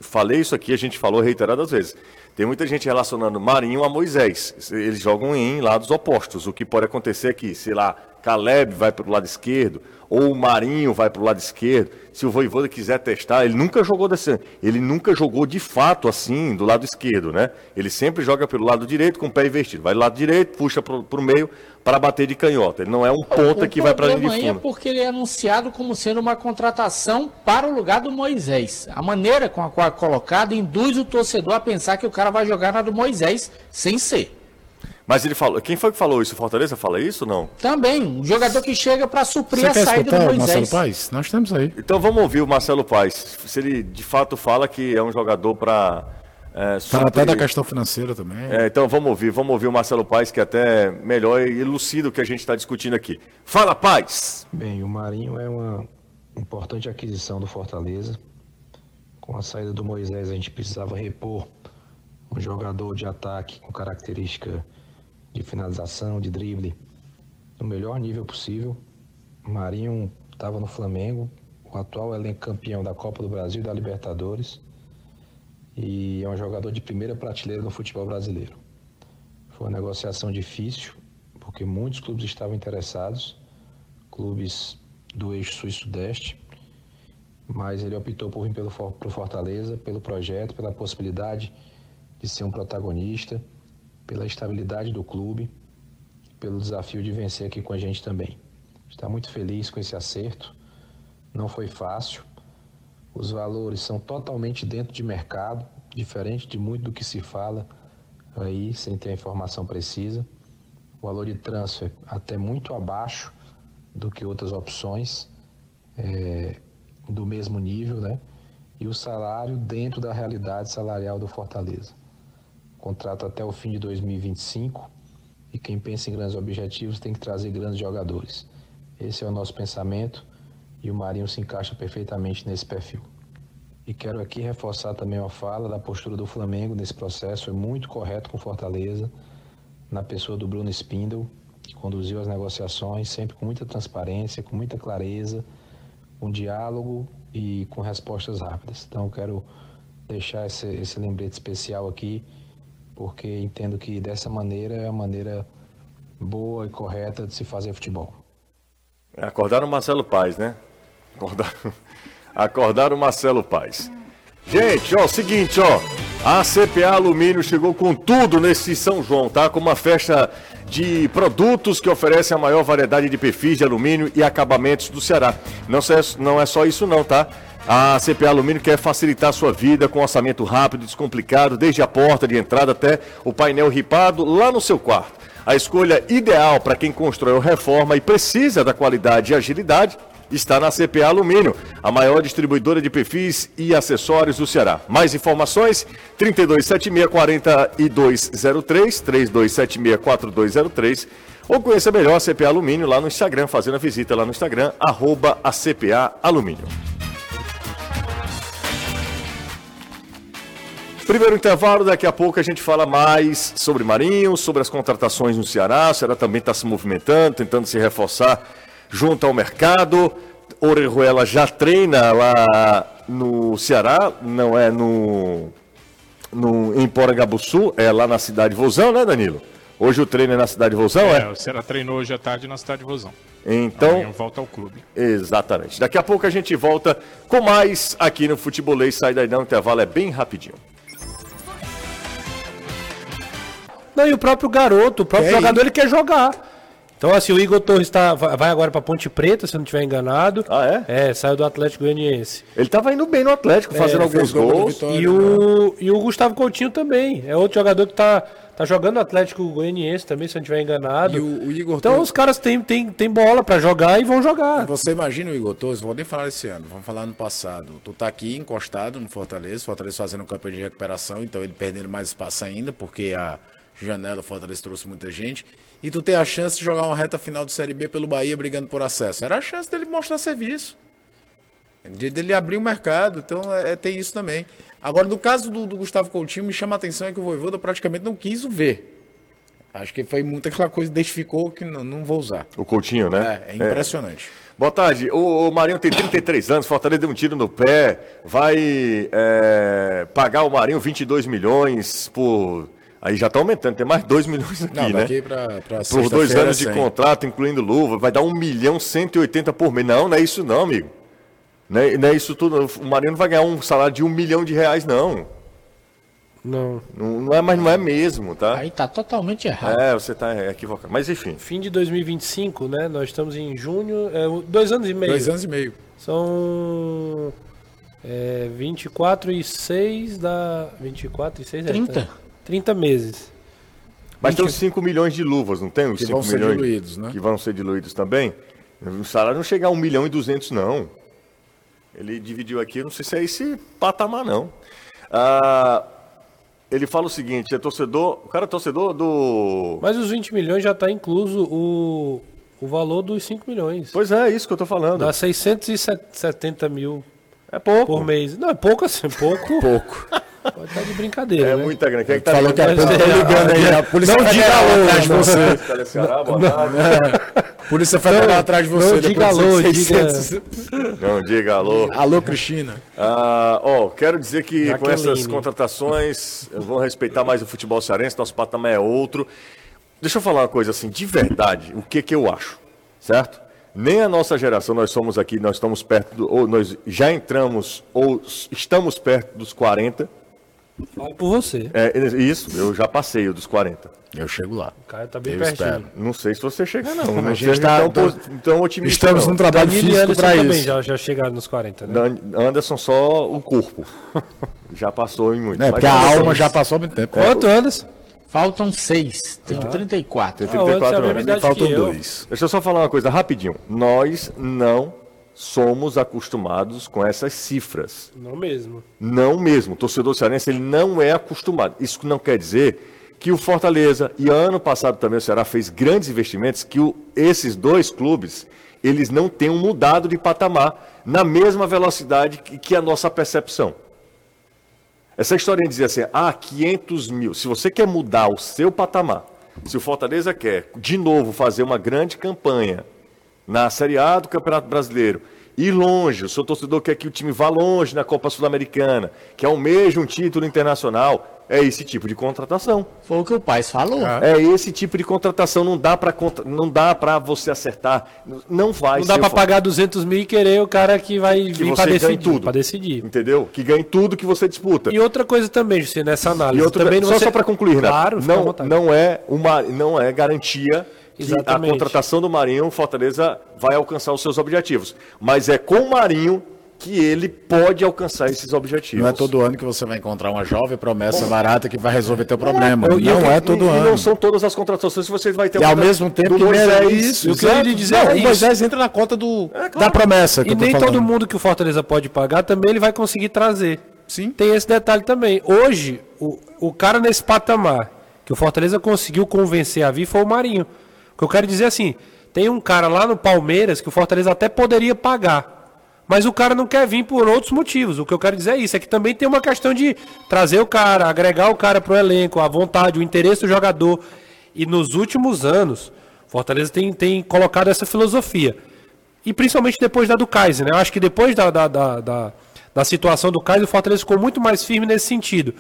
Speaker 2: falei isso aqui, a gente falou reiteradas vezes. Tem muita gente relacionando Marinho a Moisés. Eles jogam em lados opostos. O que pode acontecer é que, sei lá, Caleb vai para o lado esquerdo, ou o Marinho vai para o lado esquerdo. Se o Voivoda quiser testar, ele nunca jogou desse, ele nunca jogou de fato assim do lado esquerdo, né? Ele sempre joga pelo lado direito com o pé invertido. Vai do lado direito, puxa para o meio para bater de canhota. Ele não é um ponta
Speaker 4: o
Speaker 2: que vai para linha de
Speaker 4: é
Speaker 2: fundo.
Speaker 4: porque ele é anunciado como sendo uma contratação para o lugar do Moisés. A maneira com a qual é colocado induz o torcedor a pensar que o cara vai jogar na do Moisés, sem ser.
Speaker 2: Mas ele falou, quem foi que falou isso? Fortaleza fala isso ou não?
Speaker 4: Também, um jogador que chega para suprir
Speaker 6: Você
Speaker 4: a
Speaker 6: quer
Speaker 4: saída do
Speaker 6: o Marcelo
Speaker 4: Moisés.
Speaker 6: Paes? Nós temos aí.
Speaker 2: Então vamos ouvir o Marcelo Paes. Se ele de fato fala que é um jogador para é,
Speaker 6: Fala até
Speaker 2: suprir-
Speaker 6: da questão financeira também.
Speaker 2: É, então vamos ouvir, vamos ouvir o Marcelo Paes, que é até melhor e elucida o que a gente está discutindo aqui. Fala, Paes!
Speaker 8: Bem, o Marinho é uma importante aquisição do Fortaleza. Com a saída do Moisés, a gente precisava repor um jogador de ataque com característica de finalização, de drible, no melhor nível possível. Marinho estava no Flamengo, o atual elenco campeão da Copa do Brasil e da Libertadores. E é um jogador de primeira prateleira no futebol brasileiro. Foi uma negociação difícil, porque muitos clubes estavam interessados, clubes do eixo sul e sudeste, mas ele optou por vir pelo pro Fortaleza, pelo projeto, pela possibilidade de ser um protagonista, pela estabilidade do clube, pelo desafio de vencer aqui com a gente também. Está muito feliz com esse acerto. Não foi fácil. Os valores são totalmente dentro de mercado, diferente de muito do que se fala aí, sem ter a informação precisa. O valor de transfer até muito abaixo do que outras opções é, do mesmo nível, né? E o salário dentro da realidade salarial do Fortaleza. Contrato até o fim de 2025 e quem pensa em grandes objetivos tem que trazer grandes jogadores. Esse é o nosso pensamento e o Marinho se encaixa perfeitamente nesse perfil. E quero aqui reforçar também a fala da postura do Flamengo nesse processo, foi muito correto com Fortaleza, na pessoa do Bruno Spindle, que conduziu as negociações sempre com muita transparência, com muita clareza, com diálogo e com respostas rápidas. Então quero deixar esse, esse lembrete especial aqui, porque entendo que dessa maneira é a maneira boa e correta de se fazer futebol.
Speaker 2: Acordaram o Marcelo Paz, né? Acordaram, acordaram o Marcelo Paz. Gente, ó, seguinte, ó. A CPA Alumínio chegou com tudo nesse São João, tá? Com uma festa de produtos que oferece a maior variedade de perfis de alumínio e acabamentos do Ceará. Não, não é só isso não, tá? A CPA Alumínio quer facilitar sua vida com orçamento rápido e descomplicado, desde a porta de entrada até o painel ripado lá no seu quarto. A escolha ideal para quem constrói ou reforma e precisa da qualidade e agilidade está na CPA Alumínio, a maior distribuidora de perfis e acessórios do Ceará. Mais informações: 3276-4203, 3276-4203, ou conheça melhor a CPA Alumínio lá no Instagram, fazendo a visita lá no Instagram, arroba a CPA Alumínio. Primeiro intervalo, daqui a pouco a gente fala mais sobre Marinho, sobre as contratações no Ceará. O Ceará também está se movimentando, tentando se reforçar junto ao mercado. Orejuela já treina lá no Ceará, não é no, no em Porangabuçu, é lá na cidade de Vozão, né, Danilo? Hoje o treino é na cidade de Vozão, é?
Speaker 5: É, o Ceará treinou hoje à tarde na cidade de Vozão.
Speaker 2: Então.
Speaker 5: Amanhã volta ao clube.
Speaker 2: Exatamente. Daqui a pouco a gente volta com mais aqui no Futebolês. Sai daí não, o intervalo é bem rapidinho.
Speaker 7: Não, e o próprio garoto, o próprio
Speaker 6: Quer
Speaker 7: jogador, ele quer jogar. Então, assim, o Igor Torres tá, vai agora pra Ponte Preta, se eu não estiver enganado.
Speaker 2: Ah, é?
Speaker 7: É, saiu do Atlético Goianiense.
Speaker 2: Ele tava indo bem no Atlético, fazendo
Speaker 6: É,
Speaker 2: alguns gols.
Speaker 6: Vitória.
Speaker 7: E o, e o Gustavo Coutinho também. É outro jogador que tá, tá jogando no Atlético Goianiense também, se eu não estiver enganado.
Speaker 6: E o- o Igor
Speaker 7: então,
Speaker 6: Torres-
Speaker 7: os caras têm, têm, têm bola pra jogar e vão jogar.
Speaker 6: Você imagina o Igor Torres, vou nem falar esse ano, vamos falar no passado. Tu tá aqui encostado no Fortaleza, Fortaleza fazendo um campeão de recuperação, então ele perdendo mais espaço ainda, porque a janela o Fortaleza trouxe muita gente. E tu tem a chance de jogar uma reta final de Série B pelo Bahia brigando por acesso. Era a chance dele mostrar serviço. De, dele abrir o mercado, então é, é- tem isso também. Agora, no caso do, do Gustavo Coutinho, me chama a atenção é que o Voivoda praticamente não quis o ver. Acho que foi muito aquela coisa, identificou que não, não vou usar.
Speaker 2: O Coutinho, né?
Speaker 6: É, é impressionante.
Speaker 2: Boa tarde. O, o Marinho tem 33 anos, Fortaleza deu um tiro no pé, vai é, pagar o Marinho 22 milhões por. Aí já tá aumentando, tem mais 2 milhões aqui,
Speaker 6: Não,
Speaker 2: né?
Speaker 6: pra, pra
Speaker 2: Por dois anos de
Speaker 6: 100.
Speaker 2: contrato, incluindo luva, vai dar 1 milhão 180 por mês. Não, não é isso não, amigo. Não é, não é isso tudo. O Marinho não vai ganhar um salário de 1 milhão de reais, não.
Speaker 7: Não.
Speaker 2: Não, não é, mas não é mesmo, tá?
Speaker 4: Aí tá totalmente errado.
Speaker 2: É, você tá equivocado. Mas enfim.
Speaker 7: Fim de 2025, né? Nós estamos em junho. É, dois anos e meio.
Speaker 6: Dois anos e meio.
Speaker 7: São é, 24 e 6 da. 24 e 6 é,
Speaker 4: 30.
Speaker 7: Tá? 30 meses.
Speaker 2: Mas tem os 5 milhões de luvas, não tem? Os
Speaker 6: Que
Speaker 2: 5
Speaker 6: vão ser
Speaker 2: milhões
Speaker 6: diluídos, né?
Speaker 2: Que vão ser diluídos também. O salário não chega a 1 milhão e 200, não. Ele dividiu aqui, eu não sei se é esse patamar, não. Ah, ele fala o seguinte, é torcedor... O cara é torcedor do...
Speaker 7: Mas os 20 milhões já está incluso o, o valor dos 5 milhões.
Speaker 2: Pois é, é isso que eu tô falando.
Speaker 7: Dá 670 mil
Speaker 2: É pouco.
Speaker 7: por mês. Não, é pouco assim, pouco.
Speaker 6: Pouco.
Speaker 7: Pode estar de brincadeira.
Speaker 2: É
Speaker 7: né?
Speaker 2: muita grana. Quem é que tá
Speaker 6: Falou que a
Speaker 7: Mas
Speaker 6: polícia
Speaker 7: é,
Speaker 6: tá ligando aí. A polícia
Speaker 7: não diga alô,
Speaker 6: atrás de
Speaker 7: não.
Speaker 6: você.
Speaker 2: Boa tarde.
Speaker 6: Polícia federal atrás de você.
Speaker 7: não
Speaker 6: depois
Speaker 7: diga
Speaker 6: de
Speaker 7: alô,
Speaker 6: 600.
Speaker 2: Não, diga alô.
Speaker 6: Alô, Cristina.
Speaker 2: Ah, ó, quero dizer que com
Speaker 7: Jaqueline.
Speaker 2: essas contratações, eu vou respeitar mais o futebol cearense, nosso patamar é outro. Deixa eu falar uma coisa assim, de verdade, o que que eu acho, certo? Nem a nossa geração, nós somos aqui, nós estamos perto, do, ou nós já entramos, ou estamos perto dos 40.
Speaker 7: Fala por você.
Speaker 2: É, isso, eu já passei o dos 40.
Speaker 6: Eu chego lá.
Speaker 7: O cara tá bem
Speaker 6: Eu
Speaker 7: pertinho.
Speaker 6: espero.
Speaker 2: Não sei se você chega, não.
Speaker 6: A
Speaker 2: Não
Speaker 6: gente
Speaker 2: seja
Speaker 6: tá-
Speaker 2: tão, pos- tão otimista.
Speaker 6: Estamos
Speaker 2: não.
Speaker 6: num trabalho
Speaker 7: Danilo
Speaker 6: físico
Speaker 7: Anderson
Speaker 6: para
Speaker 7: também
Speaker 6: isso.
Speaker 7: já, já chegaram nos 40, né?
Speaker 2: Dan- Anderson só o corpo. já passou em muito.
Speaker 6: É, porque a alma já passou muito tempo.
Speaker 7: Quanto, Anderson?
Speaker 4: Faltam seis. Tenho 34.
Speaker 2: Tem
Speaker 7: Ah, o Anderson
Speaker 2: 34
Speaker 7: é a mesma
Speaker 2: anos.
Speaker 6: Faltam dois.
Speaker 2: Deixa eu só falar uma coisa rapidinho. Nós não somos acostumados com essas cifras.
Speaker 7: Não mesmo.
Speaker 2: Não mesmo. O torcedor cearense ele não é acostumado. Isso não quer dizer que o Fortaleza e ano passado também o Ceará fez grandes investimentos que o- esses dois clubes eles não tenham mudado de patamar na mesma velocidade que, que a nossa percepção. Essa história de dizer assim, ah, 500 mil. Se você quer mudar o seu patamar, se o Fortaleza quer, de novo, fazer uma grande campanha na Série A do Campeonato Brasileiro, ir longe, o seu torcedor quer que o time vá longe na Copa Sul-Americana, que almeja um título internacional, é esse tipo de contratação.
Speaker 4: Foi o que o pai falou.
Speaker 2: É esse tipo de contratação, não dá para não dá para você acertar, não vai
Speaker 7: Não dá
Speaker 2: Fortaleza.
Speaker 7: pagar 200 mil e querer o cara que vai
Speaker 2: que
Speaker 7: vir
Speaker 2: ganhe
Speaker 7: decidir.
Speaker 2: tudo.
Speaker 7: Decidir.
Speaker 2: Entendeu? Que ganhe tudo que você disputa.
Speaker 7: E outra coisa também, Jussi, nessa análise.
Speaker 2: E outro,
Speaker 7: também
Speaker 2: só,
Speaker 7: você...
Speaker 2: só para concluir, Renato,
Speaker 7: Claro,
Speaker 2: não, não, é uma, não é garantia que a
Speaker 7: Exatamente.
Speaker 2: contratação do Marinho, o Fortaleza vai alcançar os seus objetivos. Mas é com o Marinho que ele pode alcançar esses objetivos.
Speaker 6: Não é todo ano que você vai encontrar uma jovem promessa barata que vai resolver teu problema.
Speaker 2: E eu-
Speaker 6: não é
Speaker 2: e-
Speaker 6: todo
Speaker 2: e
Speaker 6: ano.
Speaker 2: não são todas as contratações que você vai ter
Speaker 6: E ao mesmo tempo
Speaker 2: do
Speaker 6: que
Speaker 2: Moisés,
Speaker 6: é isso.
Speaker 7: eu queria lhe dizer
Speaker 6: Não,
Speaker 7: é
Speaker 6: o
Speaker 7: isso.
Speaker 6: Moisés entra na conta do,
Speaker 2: É, claro.
Speaker 6: da promessa que
Speaker 7: E nem
Speaker 6: falando.
Speaker 7: todo mundo que o Fortaleza pode pagar também ele vai conseguir trazer.
Speaker 6: Sim.
Speaker 7: Tem esse detalhe também. Hoje, o, o cara nesse patamar que o Fortaleza conseguiu convencer a vir foi o Marinho. O que eu quero dizer é assim, tem um cara lá no Palmeiras que o Fortaleza até poderia pagar. Mas o cara não quer vir por outros motivos. O que eu quero dizer é isso, é que também tem uma questão de trazer o cara, agregar o cara pro elenco, a vontade, o interesse do jogador. E nos últimos anos, Fortaleza tem, tem colocado essa filosofia. E principalmente depois da do Kaiser, né? Eu acho que depois da, da, da, da, da situação do Kaiser, o Fortaleza ficou muito mais firme nesse sentido.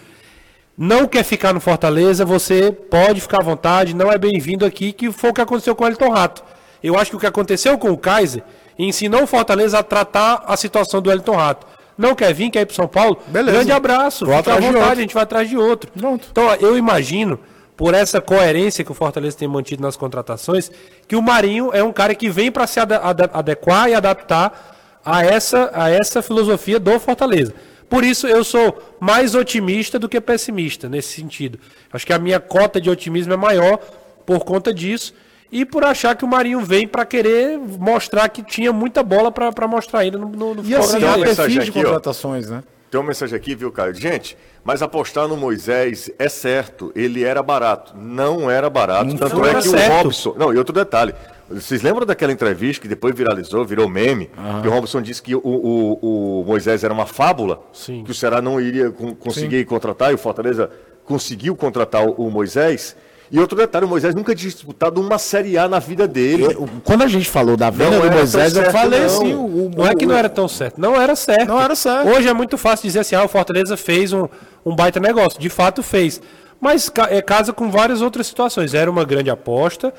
Speaker 7: Não quer ficar no Fortaleza, você pode ficar à vontade, não é bem-vindo aqui, que foi o que aconteceu com o Elton Rato. Eu acho que o que aconteceu com o Kaiser ensinou o Fortaleza a tratar a situação do Elton Rato. Não quer vir, quer ir para São Paulo?
Speaker 6: Beleza.
Speaker 7: Grande abraço,
Speaker 6: Vou
Speaker 7: fica à vontade, a gente vai atrás de outro.
Speaker 6: Pronto.
Speaker 7: Então, eu imagino, por essa coerência que o Fortaleza tem mantido nas contratações, que o Marinho é um cara que vem para se ada- ada- adequar e adaptar a essa, a essa filosofia do Fortaleza. Por isso, eu sou mais otimista do que pessimista nesse sentido. Acho que a minha cota de otimismo é maior por conta disso e por achar que o Marinho vem para querer mostrar que tinha muita bola para mostrar ainda no, no, no
Speaker 6: E assim,
Speaker 2: Tem uma mensagem aqui, ó.
Speaker 6: contratações, né?
Speaker 2: Tem uma mensagem aqui, viu, Caio? Gente, mas apostar no Moisés é certo, ele era barato. Não era barato. Tanto
Speaker 7: não
Speaker 2: é
Speaker 7: era
Speaker 2: que
Speaker 7: certo.
Speaker 2: o Robson. Não, e outro detalhe. Vocês lembram daquela entrevista que depois viralizou, virou meme? Que o Robson disse que o, o- o Moisés era uma fábula,
Speaker 7: Sim.
Speaker 2: que o Ceará não iria con- conseguir contratar, e o Fortaleza conseguiu contratar o, Moisés. E outro detalhe, o Moisés nunca tinha disputado uma Série A na vida dele.
Speaker 6: Eu- Quando a gente falou da venda
Speaker 2: Não
Speaker 6: do Moisés,
Speaker 2: tão
Speaker 6: eu
Speaker 2: certo,
Speaker 6: falei
Speaker 2: não.
Speaker 6: assim, o, o-
Speaker 7: Não é que não era tão certo. Não era certo.
Speaker 6: Não era certo.
Speaker 7: Hoje é muito fácil dizer assim, ah, o Fortaleza fez um, um baita negócio. De fato fez. Mas ca- é, casa com várias outras situações. Era uma grande aposta.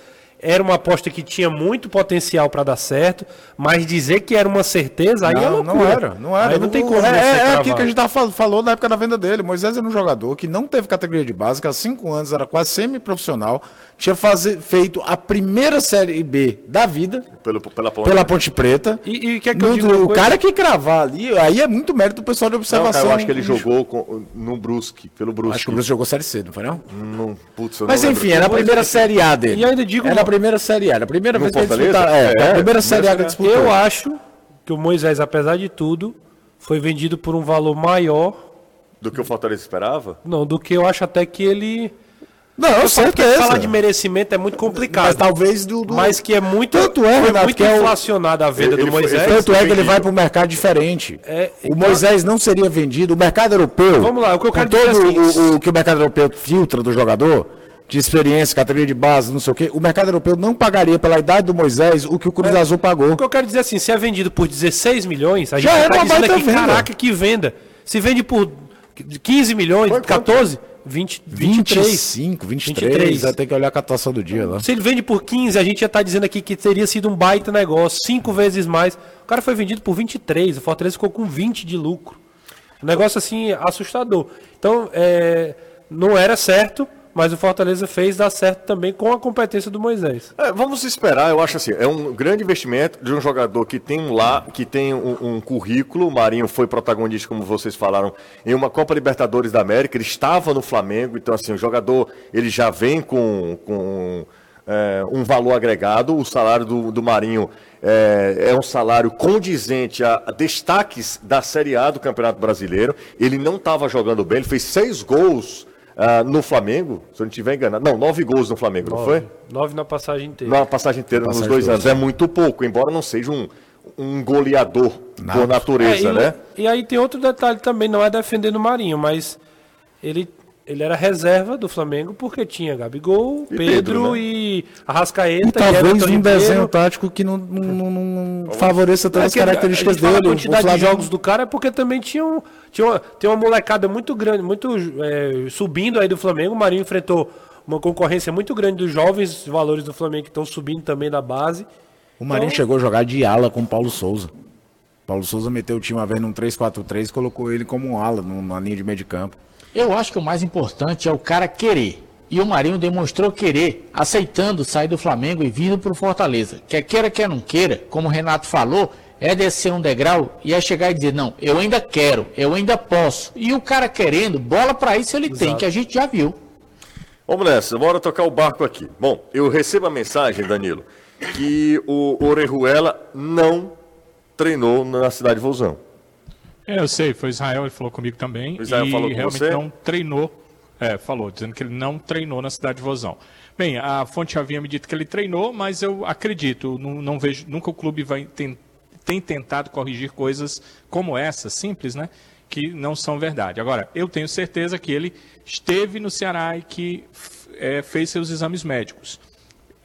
Speaker 7: Era uma aposta que tinha muito potencial para dar certo, mas dizer que era uma certeza, aí é
Speaker 6: Não,
Speaker 7: loucura.
Speaker 6: não era, não era.
Speaker 7: Aí não tem como
Speaker 6: É,
Speaker 7: você
Speaker 6: é, é aquilo que a gente tava fal- falou na época da venda dele. Moisés era um jogador que não teve categoria de base, que há cinco anos era quase semi-profissional, tinha fazer, feito a primeira Série B da vida
Speaker 2: Pelo, pela ponta.
Speaker 6: pela Ponte Preta.
Speaker 7: E, e que eu
Speaker 6: No-
Speaker 7: diga uma
Speaker 6: o
Speaker 7: coisa?
Speaker 6: cara que cravar ali, aí é muito mérito do pessoal de
Speaker 2: Não,
Speaker 6: observação.
Speaker 2: cara, eu acho que ele jogou com- no Brusque, pelo Brusque.
Speaker 6: Acho que o Bruce jogou Série C, não foi não?
Speaker 2: Não, putz, eu
Speaker 6: Mas
Speaker 2: não
Speaker 6: enfim,
Speaker 2: lembro.
Speaker 6: era a primeira Série A dele.
Speaker 7: E ainda digo
Speaker 6: Era primeira Série A, era a primeira
Speaker 2: No
Speaker 6: vez que ele
Speaker 2: Fortaleza?
Speaker 6: disputava. É,
Speaker 2: É,
Speaker 6: a primeira
Speaker 2: primeira
Speaker 6: Série A que disputou.
Speaker 7: Eu acho que o Moisés, apesar de tudo, foi vendido por um valor maior
Speaker 2: Do que o Fortaleza esperava?
Speaker 7: não, do que eu acho até que ele.
Speaker 6: Não,
Speaker 7: Porque
Speaker 6: certeza.
Speaker 7: falar de merecimento é muito complicado.
Speaker 6: Mas talvez do... do...
Speaker 7: Mas que é muito,
Speaker 6: Tanto é,
Speaker 7: foi
Speaker 6: Renato,
Speaker 7: muito
Speaker 6: que é o-
Speaker 7: inflacionada a venda
Speaker 2: Ele
Speaker 7: do Moisés.
Speaker 2: ele
Speaker 6: Tanto é que ele vai para um mercado diferente.
Speaker 7: É,
Speaker 6: o
Speaker 7: então-
Speaker 6: Moisés não seria vendido. O mercado europeu.
Speaker 7: Vamos lá, o que eu
Speaker 6: com
Speaker 7: quero
Speaker 6: todo
Speaker 7: dizer é assim-
Speaker 6: o, o que o mercado europeu filtra do jogador, de experiência, categoria de base, não sei o quê, o mercado europeu não pagaria pela idade do Moisés o que o Cruz Azul pagou.
Speaker 7: O que eu quero dizer assim, se é vendido por 16 milhões, a gente
Speaker 6: Já era
Speaker 7: tá dizendo
Speaker 6: baita
Speaker 7: aqui,
Speaker 6: venda.
Speaker 7: caraca, que venda. Se vende por 15 milhões, 14, 20, 23.
Speaker 6: 25, 23,
Speaker 7: 23.
Speaker 6: vai ter que olhar a catação do dia lá.
Speaker 7: Se ele vende por 15, a gente já tá dizendo aqui que teria sido um baita negócio, cinco vezes mais. O cara foi vendido por 23, o Fortaleza ficou com 20 de lucro. Um negócio assim assustador. Então, é, não era certo, mas o Fortaleza fez dar certo também com a competência do Moisés.
Speaker 2: É, vamos esperar, eu acho assim, é um grande investimento de um jogador que tem um lá, que tem um, um currículo. O Marinho foi protagonista, como vocês falaram, em uma Copa Libertadores da América. Ele estava no Flamengo, então assim, o jogador ele já vem com, com é, um valor agregado. O salário do, do Marinho é, é um salário condizente a, destaques da Série A do Campeonato Brasileiro. Ele não estava jogando bem, ele fez seis gols ah, no Flamengo, se eu não estiver enganado. Não, nove gols no Flamengo, não foi?
Speaker 7: Nove na passagem inteira.
Speaker 2: Na passagem inteira, nos
Speaker 6: Passagem
Speaker 2: dois
Speaker 6: toda.
Speaker 2: anos. É muito pouco, embora não seja um, um goleador
Speaker 6: Nada.
Speaker 2: por natureza,
Speaker 7: É, e,
Speaker 2: né?
Speaker 7: e aí tem outro detalhe também, não é defendendo o Marinho, mas ele, ele era reserva do Flamengo porque tinha Gabigol,
Speaker 2: E
Speaker 7: Pedro,
Speaker 2: Pedro, né?
Speaker 7: e Arrascaeta.
Speaker 6: E talvez
Speaker 7: Everton
Speaker 6: um desenho tático que não, não, não- favoreça
Speaker 7: É
Speaker 6: tantas
Speaker 7: a-
Speaker 6: características
Speaker 7: a
Speaker 6: dele.
Speaker 7: A
Speaker 6: O
Speaker 7: quantidade de jogos do cara é porque também tinha, um, tinha uma, tem uma molecada muito grande, muito é, subindo aí do Flamengo. O Marinho enfrentou uma concorrência muito grande dos jovens valores do Flamengo que estão subindo também da base.
Speaker 6: O Marinho
Speaker 7: Então-
Speaker 6: chegou a jogar de ala com o Paulo Souza. Paulo Souza meteu o time uma vez num 3-4-3 e colocou ele como um ala numa linha de meio de campo.
Speaker 4: Eu acho que o mais importante é o cara querer. E o Marinho demonstrou querer, aceitando sair do Flamengo e vindo para o Fortaleza. Quer queira, quer não queira, como o Renato falou, é descer um degrau e é chegar e dizer, não, eu ainda quero, eu ainda posso. E o cara querendo, bola para isso ele tem, que a gente já viu.
Speaker 2: Vamos nessa, bora tocar o barco aqui. Bom, eu recebo a mensagem, Danilo, que o Orejuela não treinou na cidade de Vouzão.
Speaker 5: É, eu sei, foi Israel, ele falou comigo também.
Speaker 2: O Israel
Speaker 5: e
Speaker 2: falou com
Speaker 5: realmente
Speaker 2: você?
Speaker 5: não treinou. É, falou, dizendo que ele não treinou na cidade de Vozão. Bem, a fonte havia me dito que ele treinou, mas eu acredito, não, não vejo, nunca o clube vai tem, tem tentado corrigir coisas como essa, simples, né? Que não são verdade. Agora, eu tenho certeza que ele esteve no Ceará e que é, fez seus exames médicos.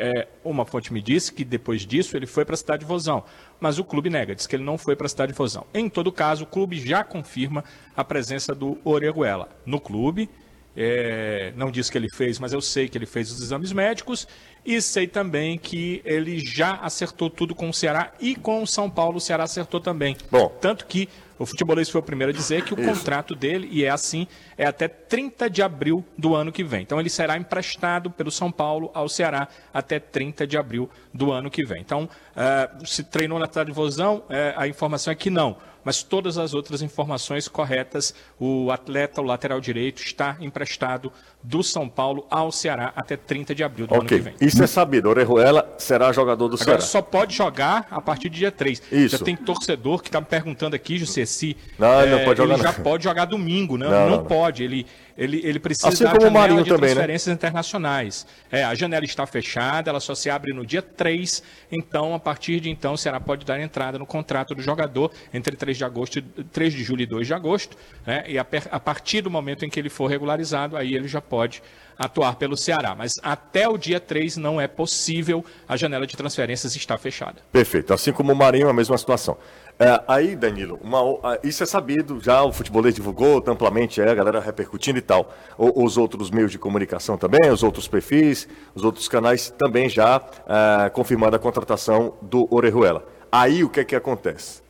Speaker 5: É, uma fonte me disse que depois disso ele foi para a cidade de Vozão, mas o clube nega, diz que ele não foi para a cidade de Vozão. Em todo caso, o clube já confirma a presença do Orejuela no clube. É, não diz que ele fez, mas eu sei que ele fez os exames médicos e sei também que ele já acertou tudo com o Ceará e com o São Paulo. O Ceará acertou também.
Speaker 2: Bom.
Speaker 5: Tanto que o futebolista foi o primeiro a dizer que o contrato dele, e é assim, é até 30 de abril do ano que vem. Então ele será emprestado pelo São Paulo ao Ceará até 30 de abril do ano que vem. Então, eh, se treinou na cidade de Vozão, eh, a informação é que não. Mas todas as outras informações corretas, o atleta, o lateral direito, está emprestado do São Paulo ao Ceará até 30 de abril do ano que vem.
Speaker 2: isso é sabido. Orejuela será jogador do
Speaker 5: Agora
Speaker 2: Ceará.
Speaker 5: só pode jogar a partir do dia 3.
Speaker 2: Isso.
Speaker 5: Já tem torcedor que está me perguntando aqui, José, se
Speaker 2: Não, ele não pode jogar,
Speaker 5: ele já
Speaker 2: não.
Speaker 5: pode jogar domingo, né?
Speaker 2: Não,
Speaker 5: Não,
Speaker 2: não,
Speaker 5: pode. Ele, ele, ele precisa
Speaker 2: Assim
Speaker 5: da
Speaker 2: como o
Speaker 5: janela
Speaker 2: Marinho
Speaker 5: de
Speaker 2: também, né?
Speaker 5: transferências internacionais. É, a janela está fechada, ela só se abre no dia 3, então a partir de então o Ceará pode dar entrada no contrato do jogador entre 3 de agosto, e- 3 de julho e 2 de agosto, né? E a, a partir do momento em que ele for regularizado, aí ele já pode atuar pelo Ceará, mas até o dia 3 não é possível, a janela de transferências está fechada.
Speaker 2: Perfeito. Assim como o Marinho, a mesma situação. É, aí, Danilo, uma isso é sabido, já o futebolês divulgou amplamente, é, a galera repercutindo e tal. O- os outros meios de comunicação também, os outros perfis, os outros canais também já ah, confirmando a contratação do Orejuela. Aí o que é que acontece?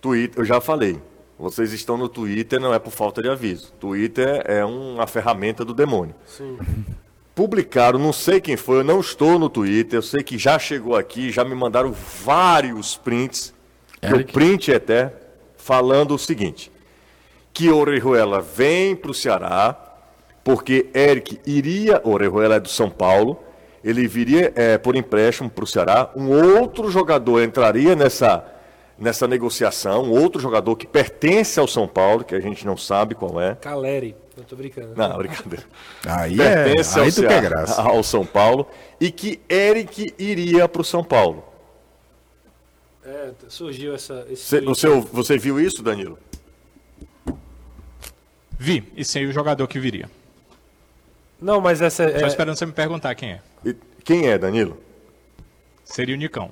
Speaker 2: Twitter, eu já falei. Vocês estão no Twitter, não é por falta de aviso. Twitter é uma ferramenta do demônio. Publicaram, não sei quem foi, eu não estou no Twitter, eu sei que já chegou aqui, já me mandaram vários prints. que O print é até falando o seguinte: que Orejuela vem para o Ceará, porque Eric iria, Orejuela é do São Paulo, ele viria eh, por empréstimo para o Ceará, um outro jogador entraria nessa, nessa negociação, um outro jogador que pertence ao São Paulo, que a gente não sabe qual é.
Speaker 7: Caleri. Eu tô brincando.
Speaker 2: Não, brincadeira.
Speaker 6: Aí, é,
Speaker 2: Pertence
Speaker 6: aí
Speaker 2: ao,
Speaker 6: tu
Speaker 2: Ceará,
Speaker 6: graça.
Speaker 2: ao São Paulo, e que Eric iria para o São Paulo.
Speaker 7: É, surgiu essa. Esse
Speaker 2: Você,
Speaker 7: tweet.
Speaker 2: você, viu isso, Danilo?
Speaker 5: Vi, e sei o jogador que viria.
Speaker 7: Não, mas essa
Speaker 5: Só
Speaker 7: é.
Speaker 5: esperando você me perguntar quem é.
Speaker 2: E quem é, Danilo?
Speaker 5: Seria o Nicão.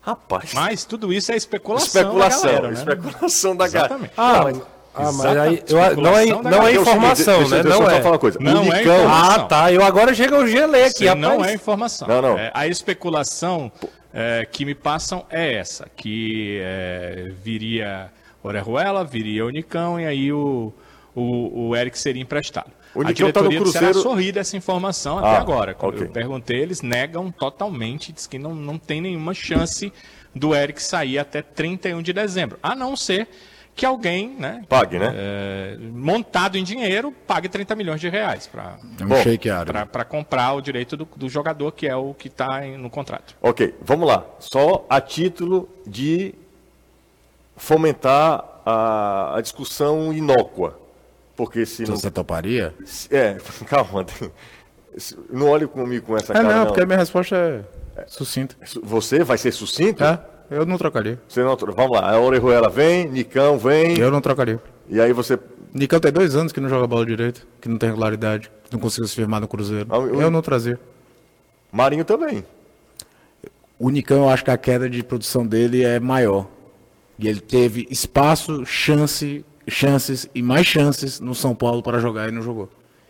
Speaker 2: Rapaz.
Speaker 5: Mas tudo isso é especulação.
Speaker 2: especulação.
Speaker 5: da galera, né?
Speaker 2: Especulação da galera.
Speaker 5: Exatamente.
Speaker 7: Ah, mas, ah, mas aí. Eu, não é, não é
Speaker 5: galera.
Speaker 7: informação, né?
Speaker 2: eu
Speaker 7: Não é.
Speaker 2: falar coisa.
Speaker 5: Não
Speaker 2: o
Speaker 5: é informação.
Speaker 7: Ah, tá. Eu agora chego eu gelei aqui,
Speaker 5: Isso não é informação.
Speaker 2: Não, não.
Speaker 5: É, a especulação é, que me passam é essa, que é, viria Orejuela, viria o Nicão e aí o, o, o Eric seria emprestado.
Speaker 2: O
Speaker 5: a
Speaker 2: Nicão tá no
Speaker 5: diretoria do Ceará
Speaker 2: Cruzeiro-
Speaker 5: sorri dessa informação
Speaker 2: Ah,
Speaker 5: até agora. Quando
Speaker 2: ok.
Speaker 5: eu perguntei, eles negam totalmente, diz que não, não tem nenhuma chance do Eric sair até 31 de dezembro, a não ser que alguém, né,
Speaker 2: Pague, né?
Speaker 5: é, montado em dinheiro, pague 30 milhões de reais para
Speaker 6: É um
Speaker 5: para comprar o direito do, do jogador, que é o que está no contrato.
Speaker 2: Ok, vamos lá. Só a título de fomentar a, a discussão inócua. Porque se não.
Speaker 6: Você toparia?
Speaker 2: É, calma. Não olhe comigo com essa
Speaker 6: É,
Speaker 2: cara.
Speaker 6: não,
Speaker 2: não.
Speaker 6: porque a minha resposta é sucinta.
Speaker 2: Você vai ser sucinto?
Speaker 6: É, eu não trocaria.
Speaker 2: Você não... Vamos lá, a Orejuela vem, Nicão vem,
Speaker 6: Eu não trocaria.
Speaker 2: e aí você.
Speaker 6: Nicão tem dois anos que não joga bola direito, que não tem regularidade, que não conseguiu se firmar no Cruzeiro.
Speaker 2: Ah, eu-
Speaker 6: Eu não trazia.
Speaker 2: Marinho também.
Speaker 6: O Nicão, eu acho que a queda de produção dele é maior. E ele teve espaço, chance, chances e mais chances no São Paulo para jogar e não jogou.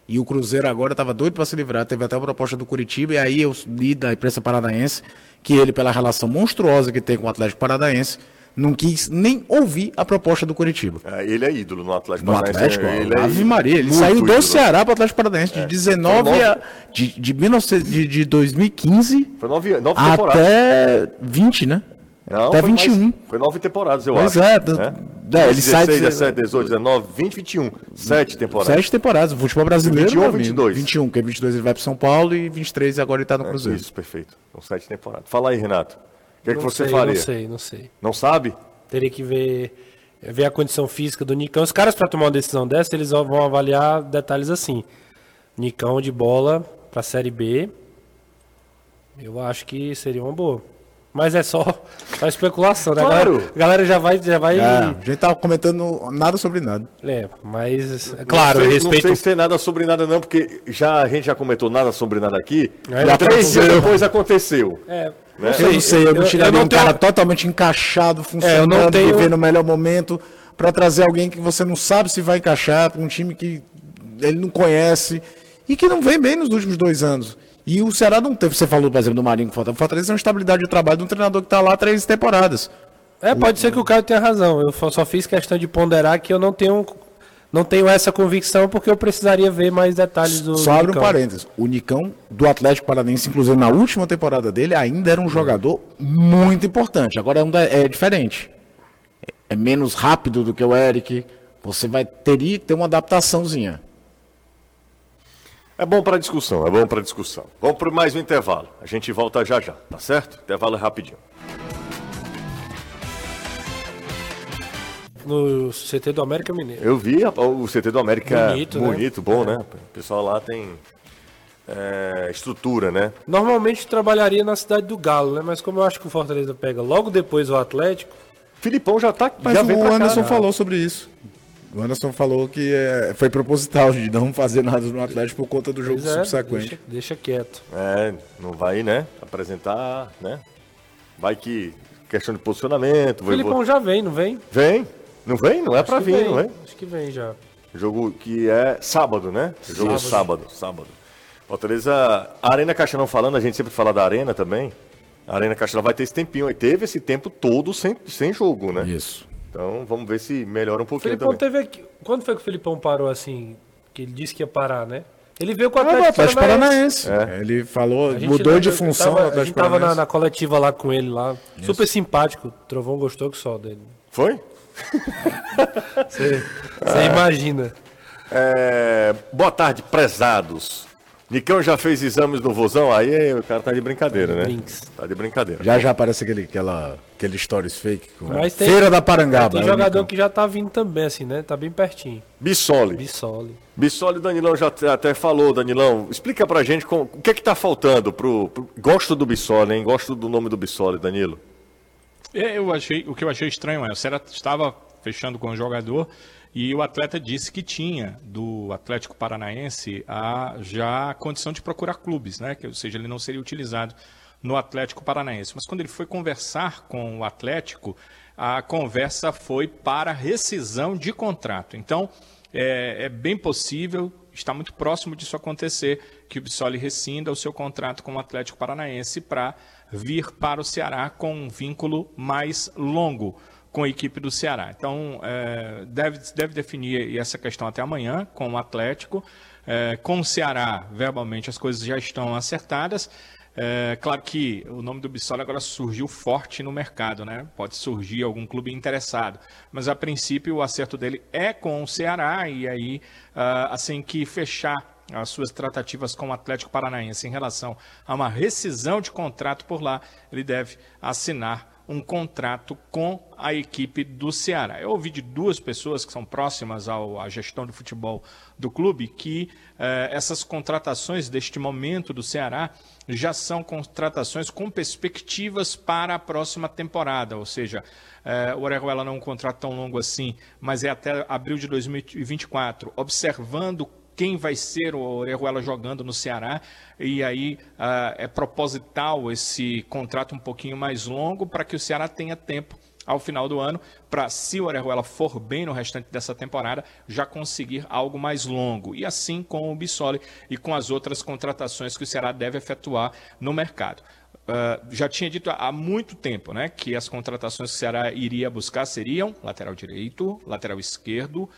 Speaker 6: E o Cruzeiro agora estava doido para se livrar. Teve até a proposta do Curitiba. E aí eu li da imprensa paranaense que ele, pela relação monstruosa que tem com o Atlético Paranaense, não quis nem ouvir a proposta do Curitiba.
Speaker 2: É, ele é ídolo no Atlético
Speaker 6: No
Speaker 2: Paranaense,
Speaker 6: Atlético,
Speaker 2: ele é
Speaker 6: Ave Maria, ele saiu do
Speaker 2: ídolo.
Speaker 6: Ceará para o Atlético Paranaense de 19 a, de, de, 19 de, de 2015
Speaker 2: Foi nove, nove
Speaker 6: até 20, né?
Speaker 2: Não,
Speaker 6: até
Speaker 2: foi mais.
Speaker 6: 21.
Speaker 2: Foi nove temporadas, eu
Speaker 6: Pois
Speaker 2: acho.
Speaker 6: é, do-
Speaker 2: né?
Speaker 6: é, ele
Speaker 2: 16,
Speaker 6: sai de-
Speaker 2: 17, 18, 19, 20, 21. Sete temporadas.
Speaker 6: Sete temporadas, o futebol brasileiro.
Speaker 2: 21 ou
Speaker 6: meu amigo,
Speaker 2: 22?
Speaker 6: 21, porque 22 ele vai para São Paulo e 23 agora ele tá no
Speaker 2: É,
Speaker 6: Cruzeiro.
Speaker 2: Isso, perfeito. São sete temporadas. Fala aí, Renato. O que, é que você
Speaker 7: sei,
Speaker 2: faria?
Speaker 7: Não sei, não sei.
Speaker 2: Não sabe?
Speaker 7: Teria que ver, ver a condição física do Nicão. Os caras, para tomar uma decisão dessa, eles vão avaliar detalhes assim. Nicão de bola para Série B. Eu acho que seria uma boa. Mas é só, só especulação, né? A
Speaker 2: Claro.
Speaker 7: galera, a galera já vai. Já vai
Speaker 6: É, a gente tava comentando nada sobre nada.
Speaker 7: É, mas, claro,
Speaker 2: não sei,
Speaker 7: eu respeito.
Speaker 2: Não sei se tem nada sobre nada, não, porque já, a gente já comentou nada sobre nada aqui.
Speaker 7: É,
Speaker 2: Já três dias depois aconteceu.
Speaker 7: É,
Speaker 2: Né?
Speaker 6: Eu não sei, eu não
Speaker 7: eu-
Speaker 6: tiraria
Speaker 7: eu não
Speaker 6: um cara
Speaker 7: tenho-
Speaker 6: totalmente encaixado,
Speaker 7: É, eu
Speaker 6: funcionando,
Speaker 7: não tenho-
Speaker 6: vivendo o melhor momento, para trazer alguém que você não sabe se vai encaixar, para um time que ele não conhece e que não vem bem nos últimos dois anos. E o Ceará não teve, você falou, por exemplo, do Marinho com o Fortaleza. O Fortaleza tem uma estabilidade de trabalho de um treinador que está lá três temporadas.
Speaker 7: É, pode ser que o Caio tenha razão. Eu só fiz questão de ponderar que eu não tenho, não tenho essa convicção porque eu precisaria ver mais detalhes do.
Speaker 6: Só abre um parênteses. O Nicão do Atlético Paranaense, inclusive na última temporada dele, ainda era um jogador muito importante. Agora é, é diferente. É menos rápido do que o Eric. Você vai teria que ter uma adaptaçãozinha.
Speaker 2: É bom para discussão, é bom para discussão. Vamos para mais um intervalo. A gente volta já já, tá certo? Intervalo é rapidinho.
Speaker 7: No CT do América Mineiro.
Speaker 2: Eu vi o CT do América
Speaker 7: Bonito, né?
Speaker 2: bonito, bom, né? O pessoal lá tem é, estrutura, né?
Speaker 7: Normalmente trabalharia na cidade do Galo, né? Mas como eu acho que o Fortaleza pega logo depois o Atlético,
Speaker 2: Filipão já tá.
Speaker 6: Mas
Speaker 2: já
Speaker 6: o
Speaker 2: pra cá,
Speaker 6: Anderson
Speaker 2: né?
Speaker 6: falou sobre isso. O Anderson falou que é, foi proposital de não fazer nada no Atlético por conta do jogo
Speaker 7: é,
Speaker 6: subsequente.
Speaker 7: deixa, deixa quieto.
Speaker 2: É, não vai, né? Apresentar, né? Vai que questão de posicionamento.
Speaker 7: O
Speaker 2: vai-
Speaker 7: Filipão já vem, não vem?
Speaker 2: Vem? Não vem? Não é
Speaker 7: que
Speaker 2: vir,
Speaker 7: vem,
Speaker 2: não é?
Speaker 7: Acho que vem já.
Speaker 2: Jogo que é sábado, né? Jogo sábado, sábado. Fortaleza, a Arena Castelão falando, a gente sempre fala da Arena também. A Arena Castelão vai ter esse tempinho aí. Teve esse tempo todo sem, sem jogo, né?
Speaker 6: Isso.
Speaker 2: Então vamos ver se melhora um pouquinho
Speaker 7: Filipão
Speaker 2: também.
Speaker 7: teve aqui. Quando foi que o Filipão parou assim? Que ele disse que ia parar, né? Ele veio com o
Speaker 6: É do
Speaker 7: Atlético,
Speaker 6: Atlético
Speaker 7: Paranaense.
Speaker 6: Paranaense. Ele falou, mudou de
Speaker 7: eu
Speaker 6: função
Speaker 7: tava- A gente tava na, na coletiva lá com ele lá. Super simpático. O Trovão gostou que só dele.
Speaker 2: Foi?
Speaker 7: Você você imagina.
Speaker 2: É, boa tarde, prezados. Nicão já fez exames no Vozão? Aí o cara tá de brincadeira, né?
Speaker 7: Brinks.
Speaker 2: Tá de brincadeira.
Speaker 6: Já já aparece aquele, aquela, aquele stories fake. com-
Speaker 7: Mas tem-
Speaker 6: Feira da Parangaba.
Speaker 7: Tem
Speaker 6: é o
Speaker 7: jogador que já tá vindo também, assim, né? Tá bem pertinho.
Speaker 2: Bissoli.
Speaker 7: Bissoli.
Speaker 2: Bissoli, Danilão já até- falou, Danilão. Explica pra gente com- o que é que tá faltando pro, pro- Gosto do Bissoli, hein? Gosto do nome do Bissoli, Danilo.
Speaker 5: É, Eu achei, o que eu achei estranho é, o Ceará estava fechando com o jogador e o atleta disse que tinha do Atlético Paranaense a, já a condição de procurar clubes, né? Que, ou seja, ele não seria utilizado no Atlético Paranaense. Mas quando ele foi conversar com o Atlético, a conversa foi para rescisão de contrato. Então, é, é bem possível, está muito próximo disso acontecer, que o Bissoli rescinda o seu contrato com o Atlético Paranaense para vir para o Ceará com um vínculo mais longo com a equipe do Ceará. Então, é, deve, deve definir essa questão até amanhã com o Atlético. É, com o Ceará, verbalmente, as coisas já estão acertadas. É, claro que o nome do Bissoli agora surgiu forte no mercado, né? Pode surgir algum clube interessado. Mas a princípio o acerto dele é com o Ceará e aí, ah, assim que fechar as suas tratativas com o Atlético Paranaense em relação a uma rescisão de contrato por lá, ele deve assinar um contrato com a equipe do Ceará. Eu ouvi de duas pessoas que são próximas ao, à gestão de futebol do clube que eh, essas contratações deste momento do Ceará já são contratações com perspectivas para a próxima temporada, ou seja, eh, o Orejuela não é um contrato tão longo assim, mas é até abril de 2024, observando quem vai ser o Orejuela jogando no Ceará. E aí uh, é proposital esse contrato um pouquinho mais longo para que o Ceará tenha tempo ao final do ano para, se o Orejuela for bem no restante dessa temporada, já conseguir algo mais longo. E assim com o Bissoli e com as outras contratações que o Ceará deve efetuar no mercado. Uh, já tinha dito há muito tempo né, que as contratações que o Ceará iria buscar seriam lateral direito, lateral esquerdo,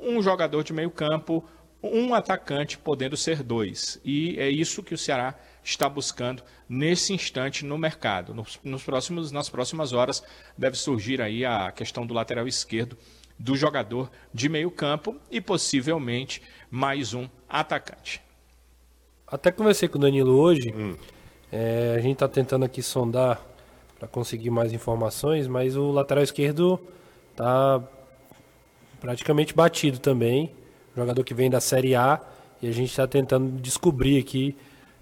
Speaker 5: um jogador de meio campo, um atacante podendo ser dois. E é isso que o Ceará está buscando nesse instante no mercado. Nos, nos, próximos, nas próximas horas deve surgir aí a questão do lateral esquerdo do jogador de meio campo e possivelmente mais um atacante.
Speaker 7: Até conversei com o Danilo hoje. Hum. É, a gente está tentando aqui sondar para conseguir mais informações, mas o lateral esquerdo está praticamente batido também jogador que vem da Série A, e a gente está tentando descobrir aqui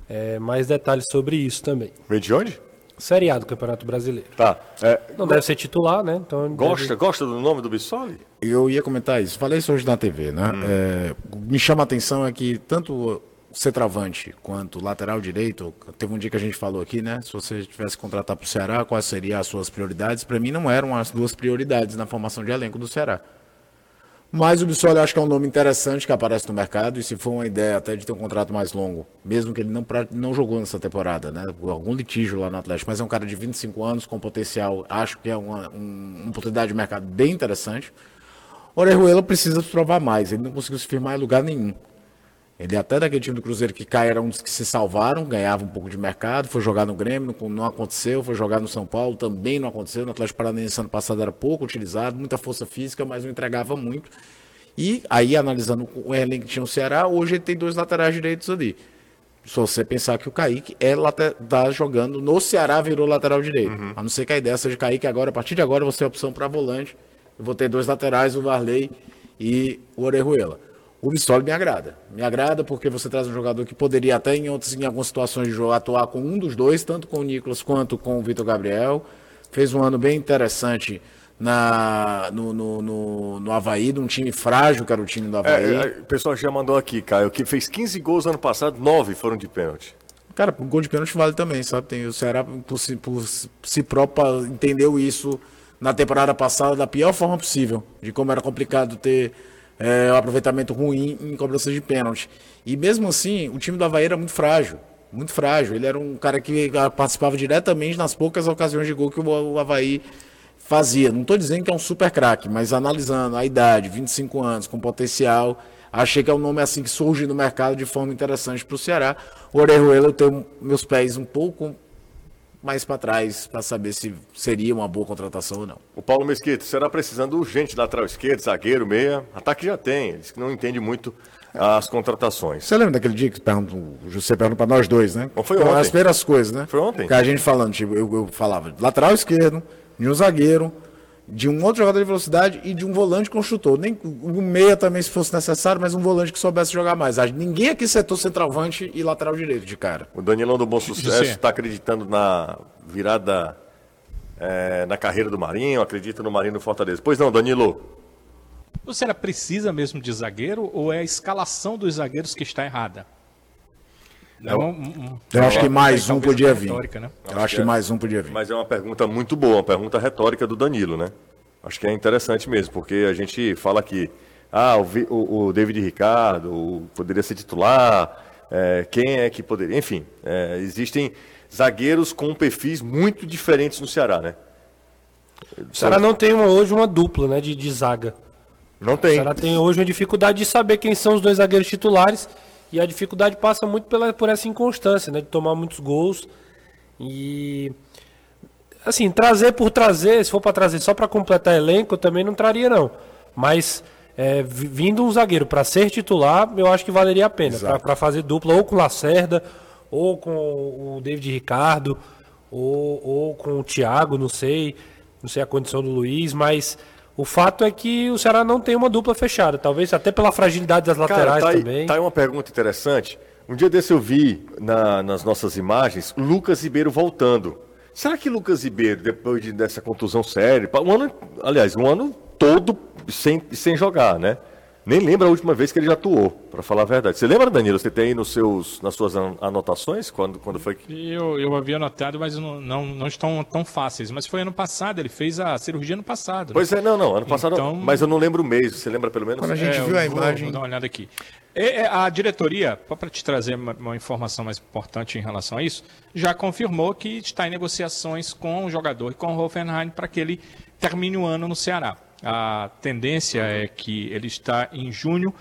Speaker 7: é, mais detalhes sobre isso também.
Speaker 2: Vem de onde?
Speaker 7: Série A do Campeonato Brasileiro.
Speaker 2: Tá.
Speaker 7: É, não deve ser titular, né? Então
Speaker 2: gosta,
Speaker 7: deve...
Speaker 2: gosta do nome do Bissoli?
Speaker 6: Eu ia comentar isso. Falei isso hoje na TV, né? Hum. É, me chama a atenção é que tanto o centroavante quanto o lateral direito, teve um dia que a gente falou aqui, né? Se você tivesse que contratar para o Ceará, quais seriam as suas prioridades? Para mim não eram as duas prioridades na formação de elenco do Ceará. Mas o Bissoli acho que é um nome interessante que aparece no mercado e se for uma ideia até de ter um contrato mais longo, mesmo que ele não, não jogou nessa temporada, né? Algum litígio lá no Atlético, mas é um cara de 25 anos com potencial, acho que é uma, um, uma oportunidade de mercado bem interessante. Orejuela precisa se provar mais, ele não conseguiu se firmar em lugar nenhum. Ele até daquele time do Cruzeiro que cai era um dos que se salvaram, ganhava um pouco de mercado, foi jogar no Grêmio, não, não aconteceu, foi jogar no São Paulo, também não aconteceu. No Atlético Paranaense ano passado era pouco utilizado, muita força física, mas não entregava muito. E aí, analisando o elenco que tinha o Ceará, hoje ele tem dois laterais direitos ali. Se você pensar que o Kaique é tá jogando no Ceará, virou lateral direito. Uhum. A não ser que a ideia seja Kaique agora, a partir de agora, você a opção para volante. Eu vou ter dois laterais, o Varley e o Orejuela. O Bissoli me agrada. Me agrada porque você traz um jogador que poderia até em, outras, em algumas situações de jogo atuar com um dos dois, tanto com o Nicolas quanto com o Vitor Gabriel. Fez um ano bem interessante na, no, no, no, no Havaí, de um time frágil que era o time do Havaí. É,
Speaker 2: é, o pessoal já mandou aqui, Caio, que fez 15 gols ano passado, 9 foram de pênalti.
Speaker 6: Cara, o gol de pênalti vale também, sabe? Tem, o Ceará, por si, por si próprio, entendeu isso na temporada passada da pior forma possível, de como era complicado ter é, um aproveitamento ruim em cobrança de pênalti. E mesmo assim, o time do Havaí era muito frágil. Muito frágil. Ele era um cara que participava diretamente nas poucas ocasiões de gol que o Havaí fazia. Não estou dizendo que é um super craque, mas analisando a idade, 25 anos, com potencial, achei que é um nome assim que surge no mercado de forma interessante para o Ceará. O Orejuela, eu tenho meus pés um pouco mais para trás para saber se seria uma boa contratação ou não.
Speaker 2: O Paulo Mesquita, será precisando urgente lateral esquerdo, zagueiro, meia. Ataque já tem, eles que não entendem muito as contratações.
Speaker 6: Você lembra daquele dia que o José perguntou para nós dois, né?
Speaker 2: Ou foi ontem?
Speaker 6: As primeiras coisas, né?
Speaker 2: Foi ontem.
Speaker 6: Que a gente falando, tipo, eu, eu falava lateral esquerdo, de um zagueiro, de um outro jogador de velocidade e de um volante construtor. Nem um meia também, se fosse necessário, mas um volante que soubesse jogar mais. Ninguém aqui setou centroavante e lateral direito de cara.
Speaker 2: O Danilão do Bom Sucesso está acreditando na virada é, na carreira do Marinho, acredita no Marinho do Fortaleza. Pois não, Danilo.
Speaker 5: O Ceará precisa mesmo de zagueiro ou é a escalação dos zagueiros que está errada?
Speaker 6: Eu, um, um, eu acho que mais um podia vir. Né? Eu acho que, é, mais um podia vir.
Speaker 2: Mas é uma pergunta muito boa, uma pergunta retórica do Danilo, né? Acho que é interessante mesmo, porque a gente fala que ah, o, o David Ricardo poderia ser titular, é, quem é que poderia. Enfim, é, existem zagueiros com perfis muito diferentes no Ceará, né?
Speaker 7: O Ceará não tem uma, hoje uma dupla né, de, de zaga.
Speaker 2: Não tem. O
Speaker 7: Ceará tem hoje uma dificuldade de saber quem são os dois zagueiros titulares e a dificuldade passa muito pela, por essa inconstância, né? De tomar muitos gols. E. Assim, trazer por trazer, se for para trazer só para completar elenco, eu também não traria, não. Mas é, vi- vindo um zagueiro para ser titular, eu acho que valeria a pena. Para fazer dupla ou com o Lacerda, ou com o David Ricardo, ou, ou com o Thiago, não sei. Não sei a condição do Luiz, mas o fato é que o Ceará não tem uma dupla fechada. Talvez até pela fragilidade das laterais
Speaker 2: Cara, tá aí,
Speaker 7: também.
Speaker 2: tá aí uma pergunta interessante. Um dia desse eu vi na- nas nossas imagens Lucas Ribeiro voltando. Será que Lucas Ribeiro, depois de- dessa contusão séria, um ano, aliás, um ano todo sem, sem jogar, né? Nem lembro a última vez que ele já atuou, para falar a verdade. Você lembra, Danilo? Você tem aí nos seus, nas suas an- anotações quando, quando foi que.
Speaker 5: Eu, eu havia notado, mas não, não, não estão tão fáceis. Mas foi ano passado, ele fez a cirurgia ano passado. né?
Speaker 2: Pois é, não, não, ano passado,
Speaker 5: Então-
Speaker 2: mas eu não lembro o mês. Você lembra pelo menos?
Speaker 6: Quando a gente
Speaker 5: É,
Speaker 6: viu a
Speaker 5: vou-
Speaker 6: imagem.
Speaker 5: Vou dar uma olhada aqui. É, é, a diretoria, para te trazer uma, uma informação mais importante em relação a isso, já confirmou que está em negociações com o jogador e com o Hoffenheim para que ele termine o ano no Ceará. A tendência é que ele está em junho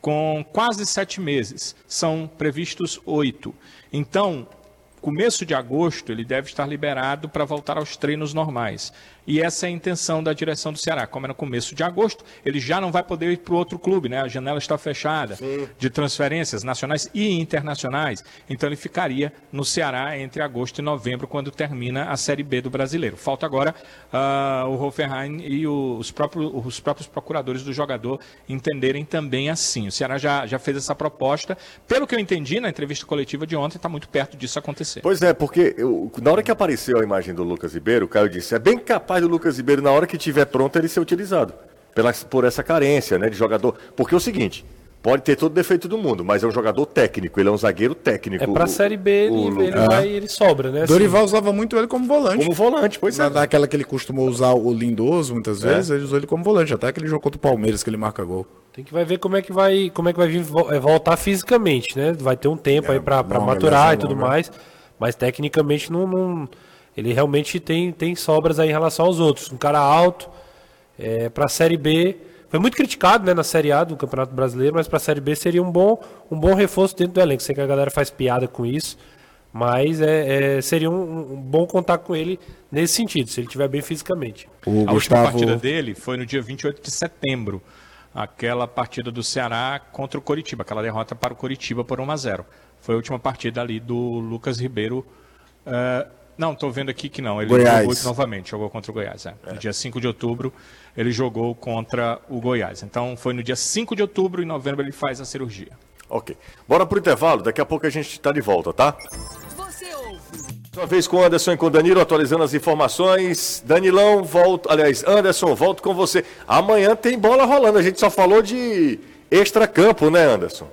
Speaker 5: com quase sete meses. São previstos oito. Então, começo de agosto, ele deve estar liberado para voltar aos treinos normais. E essa é a intenção da direção do Ceará. Como é no começo de agosto, ele já não vai poder ir para o outro clube, né? A janela está fechada de transferências nacionais e internacionais. Então ele ficaria no Ceará entre agosto e novembro, quando termina a Série B do Brasileiro. Falta agora ah, o Hoffenheim e os próprios, os próprios procuradores do jogador entenderem também assim. O Ceará já, já fez essa proposta. Pelo que eu entendi na entrevista coletiva de ontem, está muito perto disso acontecer.
Speaker 2: Pois é, porque eu- na hora que apareceu a imagem do Lucas Ribeiro, o Caio disse: é bem capaz do Lucas Ribeiro, na hora que estiver pronto, ele ser utilizado. Pela, por essa carência né, de jogador. Porque é o seguinte: pode ter todo defeito do mundo, mas é um jogador técnico, ele é um zagueiro técnico.
Speaker 7: É pra
Speaker 2: O-
Speaker 7: Série B,
Speaker 2: o
Speaker 7: ele,
Speaker 2: Lucas.
Speaker 7: ele, vai, ele sobra, né? assim.
Speaker 6: Dorival usava muito ele como volante.
Speaker 2: Como volante, pois
Speaker 6: Na-
Speaker 2: é.
Speaker 6: Naquela que ele costumou usar o Lindoso, muitas vezes, ele usou ele como volante. Até aquele jogo contra o Palmeiras que ele marca gol.
Speaker 7: Tem que vai ver como é que vai, como é que vai vir, é, voltar fisicamente, né? Vai ter um tempo
Speaker 6: É,
Speaker 7: aí pra maturar e tudo
Speaker 6: longa.
Speaker 7: mais, mas tecnicamente não, não- ele realmente tem, tem sobras aí em relação aos outros. Um cara alto, é, para a Série B, foi muito criticado, né, na Série A do Campeonato Brasileiro, mas para a Série B seria um bom, um bom reforço dentro do elenco. Sei que a galera faz piada com isso, mas é, é, seria um, um bom contar com ele nesse sentido, se ele estiver bem fisicamente.
Speaker 6: O
Speaker 5: A última
Speaker 6: Gustavo.
Speaker 5: partida dele foi no dia 28 de setembro. Aquela partida do Ceará contra o Coritiba, aquela derrota para o Coritiba por 1 a 0. Foi a última partida ali do Lucas Ribeiro. eh, não, estou vendo aqui que não. Ele
Speaker 6: Goiás.
Speaker 5: jogou novamente, jogou contra o Goiás. É. No dia 5 de outubro, ele jogou contra o Goiás. Então foi no dia 5 de outubro, em novembro, ele faz a cirurgia.
Speaker 2: Ok. Bora pro intervalo, daqui a pouco a gente tá de volta, tá?
Speaker 1: Você ouve
Speaker 2: Uma vez com o Anderson e com o Danilo, atualizando as informações. Danilão, volto. Aliás, Anderson, volto com você. Amanhã tem bola rolando. A gente só falou de extracampo, né, Anderson?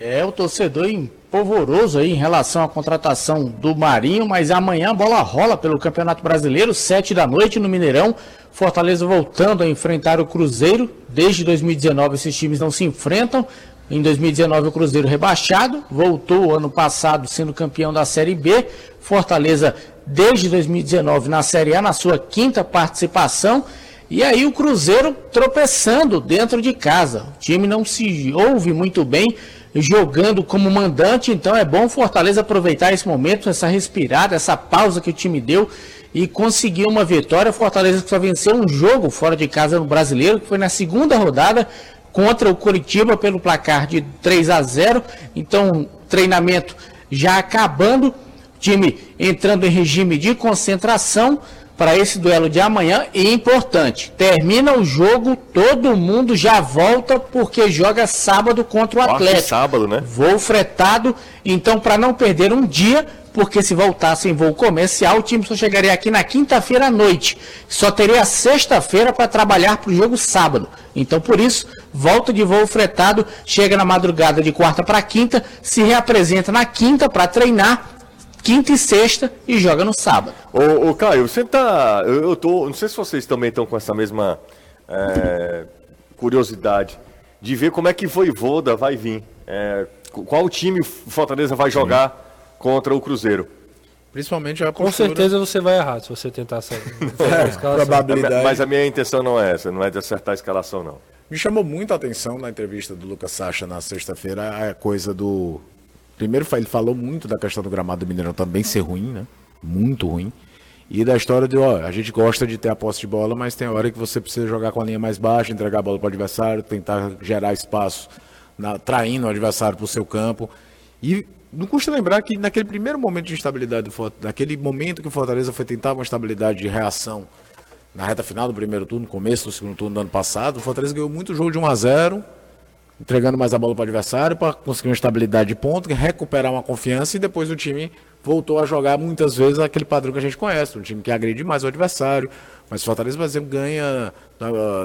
Speaker 4: É, o torcedor empolvoroso aí em relação à contratação do Marinho, mas amanhã a bola rola pelo Campeonato Brasileiro, sete da noite no Mineirão. Fortaleza voltando a enfrentar o Cruzeiro. Desde 2019 esses times não se enfrentam. Em 2019 o Cruzeiro rebaixado, voltou ano passado sendo campeão da Série B. Fortaleza desde 2019 na Série A, na sua quinta participação. E aí o Cruzeiro tropeçando dentro de casa. O time não se ouve muito bem jogando como mandante, então é bom Fortaleza aproveitar esse momento, essa respirada, essa pausa que o time deu e conseguir uma vitória. Fortaleza só venceu um jogo fora de casa no Brasileiro, que foi na segunda rodada contra o Curitiba pelo placar de 3 a 0. Então, treinamento já acabando, time entrando em regime de concentração para esse duelo de amanhã e importante, termina o jogo, todo mundo já volta porque joga sábado contra o
Speaker 2: Quarta e
Speaker 4: Atlético.
Speaker 2: sábado, né?
Speaker 4: Voo fretado, então para não perder um dia, porque se voltasse em voo comercial, o time só chegaria aqui na quinta-feira à noite. Só teria sexta-feira para trabalhar para o jogo sábado. Então por isso, volta de voo fretado, chega na madrugada de quarta para quinta, se reapresenta na quinta para treinar, quinta e sexta e joga no sábado.
Speaker 2: Ô, ô, Caio, você tá. Eu, eu tô. Não sei se vocês também estão com essa mesma é, curiosidade de ver como é que Voivoda vai vir. É, qu- qual time o Fortaleza vai jogar contra o Cruzeiro?
Speaker 6: Principalmente a
Speaker 7: Com certeza você vai errar se você tentar sair.
Speaker 6: probabilidade.
Speaker 2: Mas a minha intenção não é essa, não é de acertar a escalação, não.
Speaker 6: Me chamou muito a atenção na entrevista do Lucas Sacha na sexta-feira a coisa do. Primeiro, ele falou muito da questão do gramado do Mineirão também ser ruim, né? Muito ruim. E da história de, ó, a gente gosta de ter a posse de bola, mas tem hora que você precisa jogar com a linha mais baixa, entregar a bola para o adversário, tentar gerar espaço, na, traindo o adversário para o seu campo. E não custa lembrar que naquele primeiro momento de instabilidade, naquele momento que o Fortaleza foi tentar uma estabilidade de reação na reta final do primeiro turno, começo do segundo turno do ano passado, o Fortaleza ganhou muito jogo de 1 a 0 entregando mais a bola para o adversário para conseguir uma estabilidade de ponto, recuperar uma confiança e depois o time voltou a jogar muitas vezes aquele padrão que a gente conhece, um time que agride mais o adversário. Mas o Fortaleza, por exemplo, ganha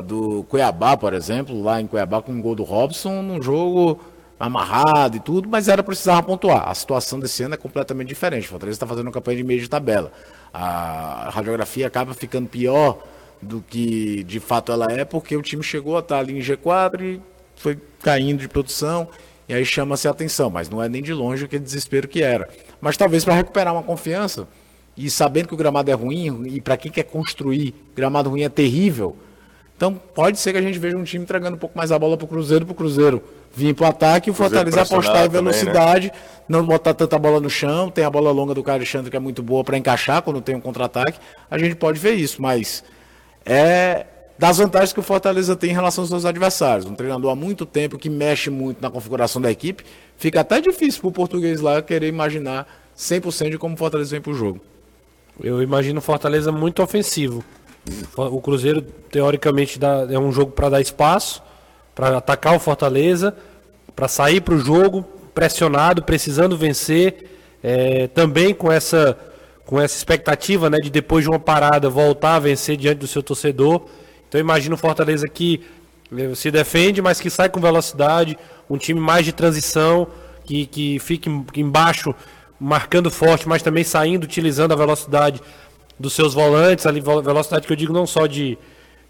Speaker 6: do Cuiabá, por exemplo, lá em Cuiabá com um gol do Robson, num jogo amarrado e tudo, mas era precisar pontuar. A situação desse ano é completamente diferente. O Fortaleza está fazendo uma campanha de meio de tabela. A radiografia acaba ficando pior do que de fato ela é, porque o time chegou a estar ali em G4 e foi caindo de produção. E aí chama-se a atenção, mas não é nem de longe aquele desespero que era. Mas talvez para recuperar uma confiança, e sabendo que o gramado é ruim, e para quem quer construir, gramado ruim é terrível. Então pode ser que a gente veja um time entregando um pouco mais a bola para o Cruzeiro, para o Cruzeiro vir para o ataque e o Fortaleza apostar em velocidade, também, né? não botar tanta bola no chão. Tem a bola longa do Alexandre que é muito boa para encaixar quando tem um contra-ataque. A gente pode ver isso, mas é das vantagens que o Fortaleza tem em relação aos seus adversários. Um treinador há muito tempo que mexe muito na configuração da equipe, fica até difícil para o português lá querer imaginar 100% de como o Fortaleza vem para o jogo.
Speaker 7: Eu imagino o Fortaleza muito ofensivo. O Cruzeiro, teoricamente, dá, é um jogo para dar espaço, para atacar o Fortaleza, para sair para o jogo pressionado, precisando vencer, é, também com essa, com essa expectativa né, de depois de uma parada voltar a vencer diante do seu torcedor. Então imagina o Fortaleza que eh, se defende, mas que sai com velocidade, um time mais de transição, que, que fique embaixo marcando forte, mas também saindo, utilizando a velocidade dos seus volantes, ali, velocidade que eu digo não só de,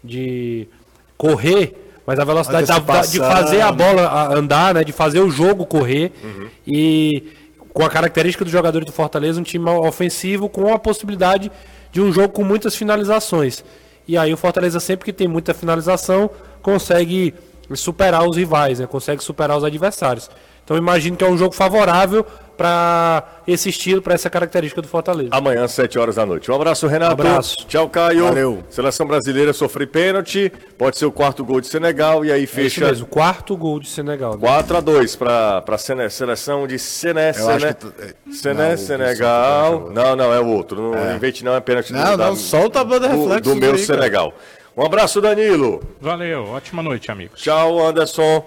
Speaker 7: de correr, mas a velocidade da, de fazer a bola andar, né, de fazer o jogo correr uhum. e com a característica do jogador do Fortaleza, um time ofensivo com a possibilidade de um jogo com muitas finalizações. E aí o Fortaleza, sempre que tem muita finalização, consegue superar os rivais, né? consegue superar os adversários. Então imagino que é um jogo favorável para esse estilo, para essa característica do Fortaleza.
Speaker 2: Amanhã, às 7 horas da noite. Um abraço, Renato.
Speaker 7: Um abraço.
Speaker 2: Tchau, Caio.
Speaker 6: Valeu.
Speaker 2: Seleção brasileira sofre pênalti, pode ser o quarto gol de Senegal e aí fecha. É
Speaker 7: mesmo, quarto gol de Senegal. Né?
Speaker 2: 4 a 2 para a seleção de Sené, Sené, tu... Sené não, Senegal. Não, não, é o outro. Não é. invente não, é pênalti
Speaker 6: não, do, não, da, solta a banda reflexo.
Speaker 2: Do, do meu aí, Senegal. Um abraço, Danilo.
Speaker 5: Valeu, ótima noite, amigos.
Speaker 2: Tchau, Anderson.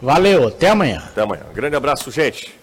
Speaker 4: Valeu, até amanhã.
Speaker 2: Até amanhã. Grande abraço, gente.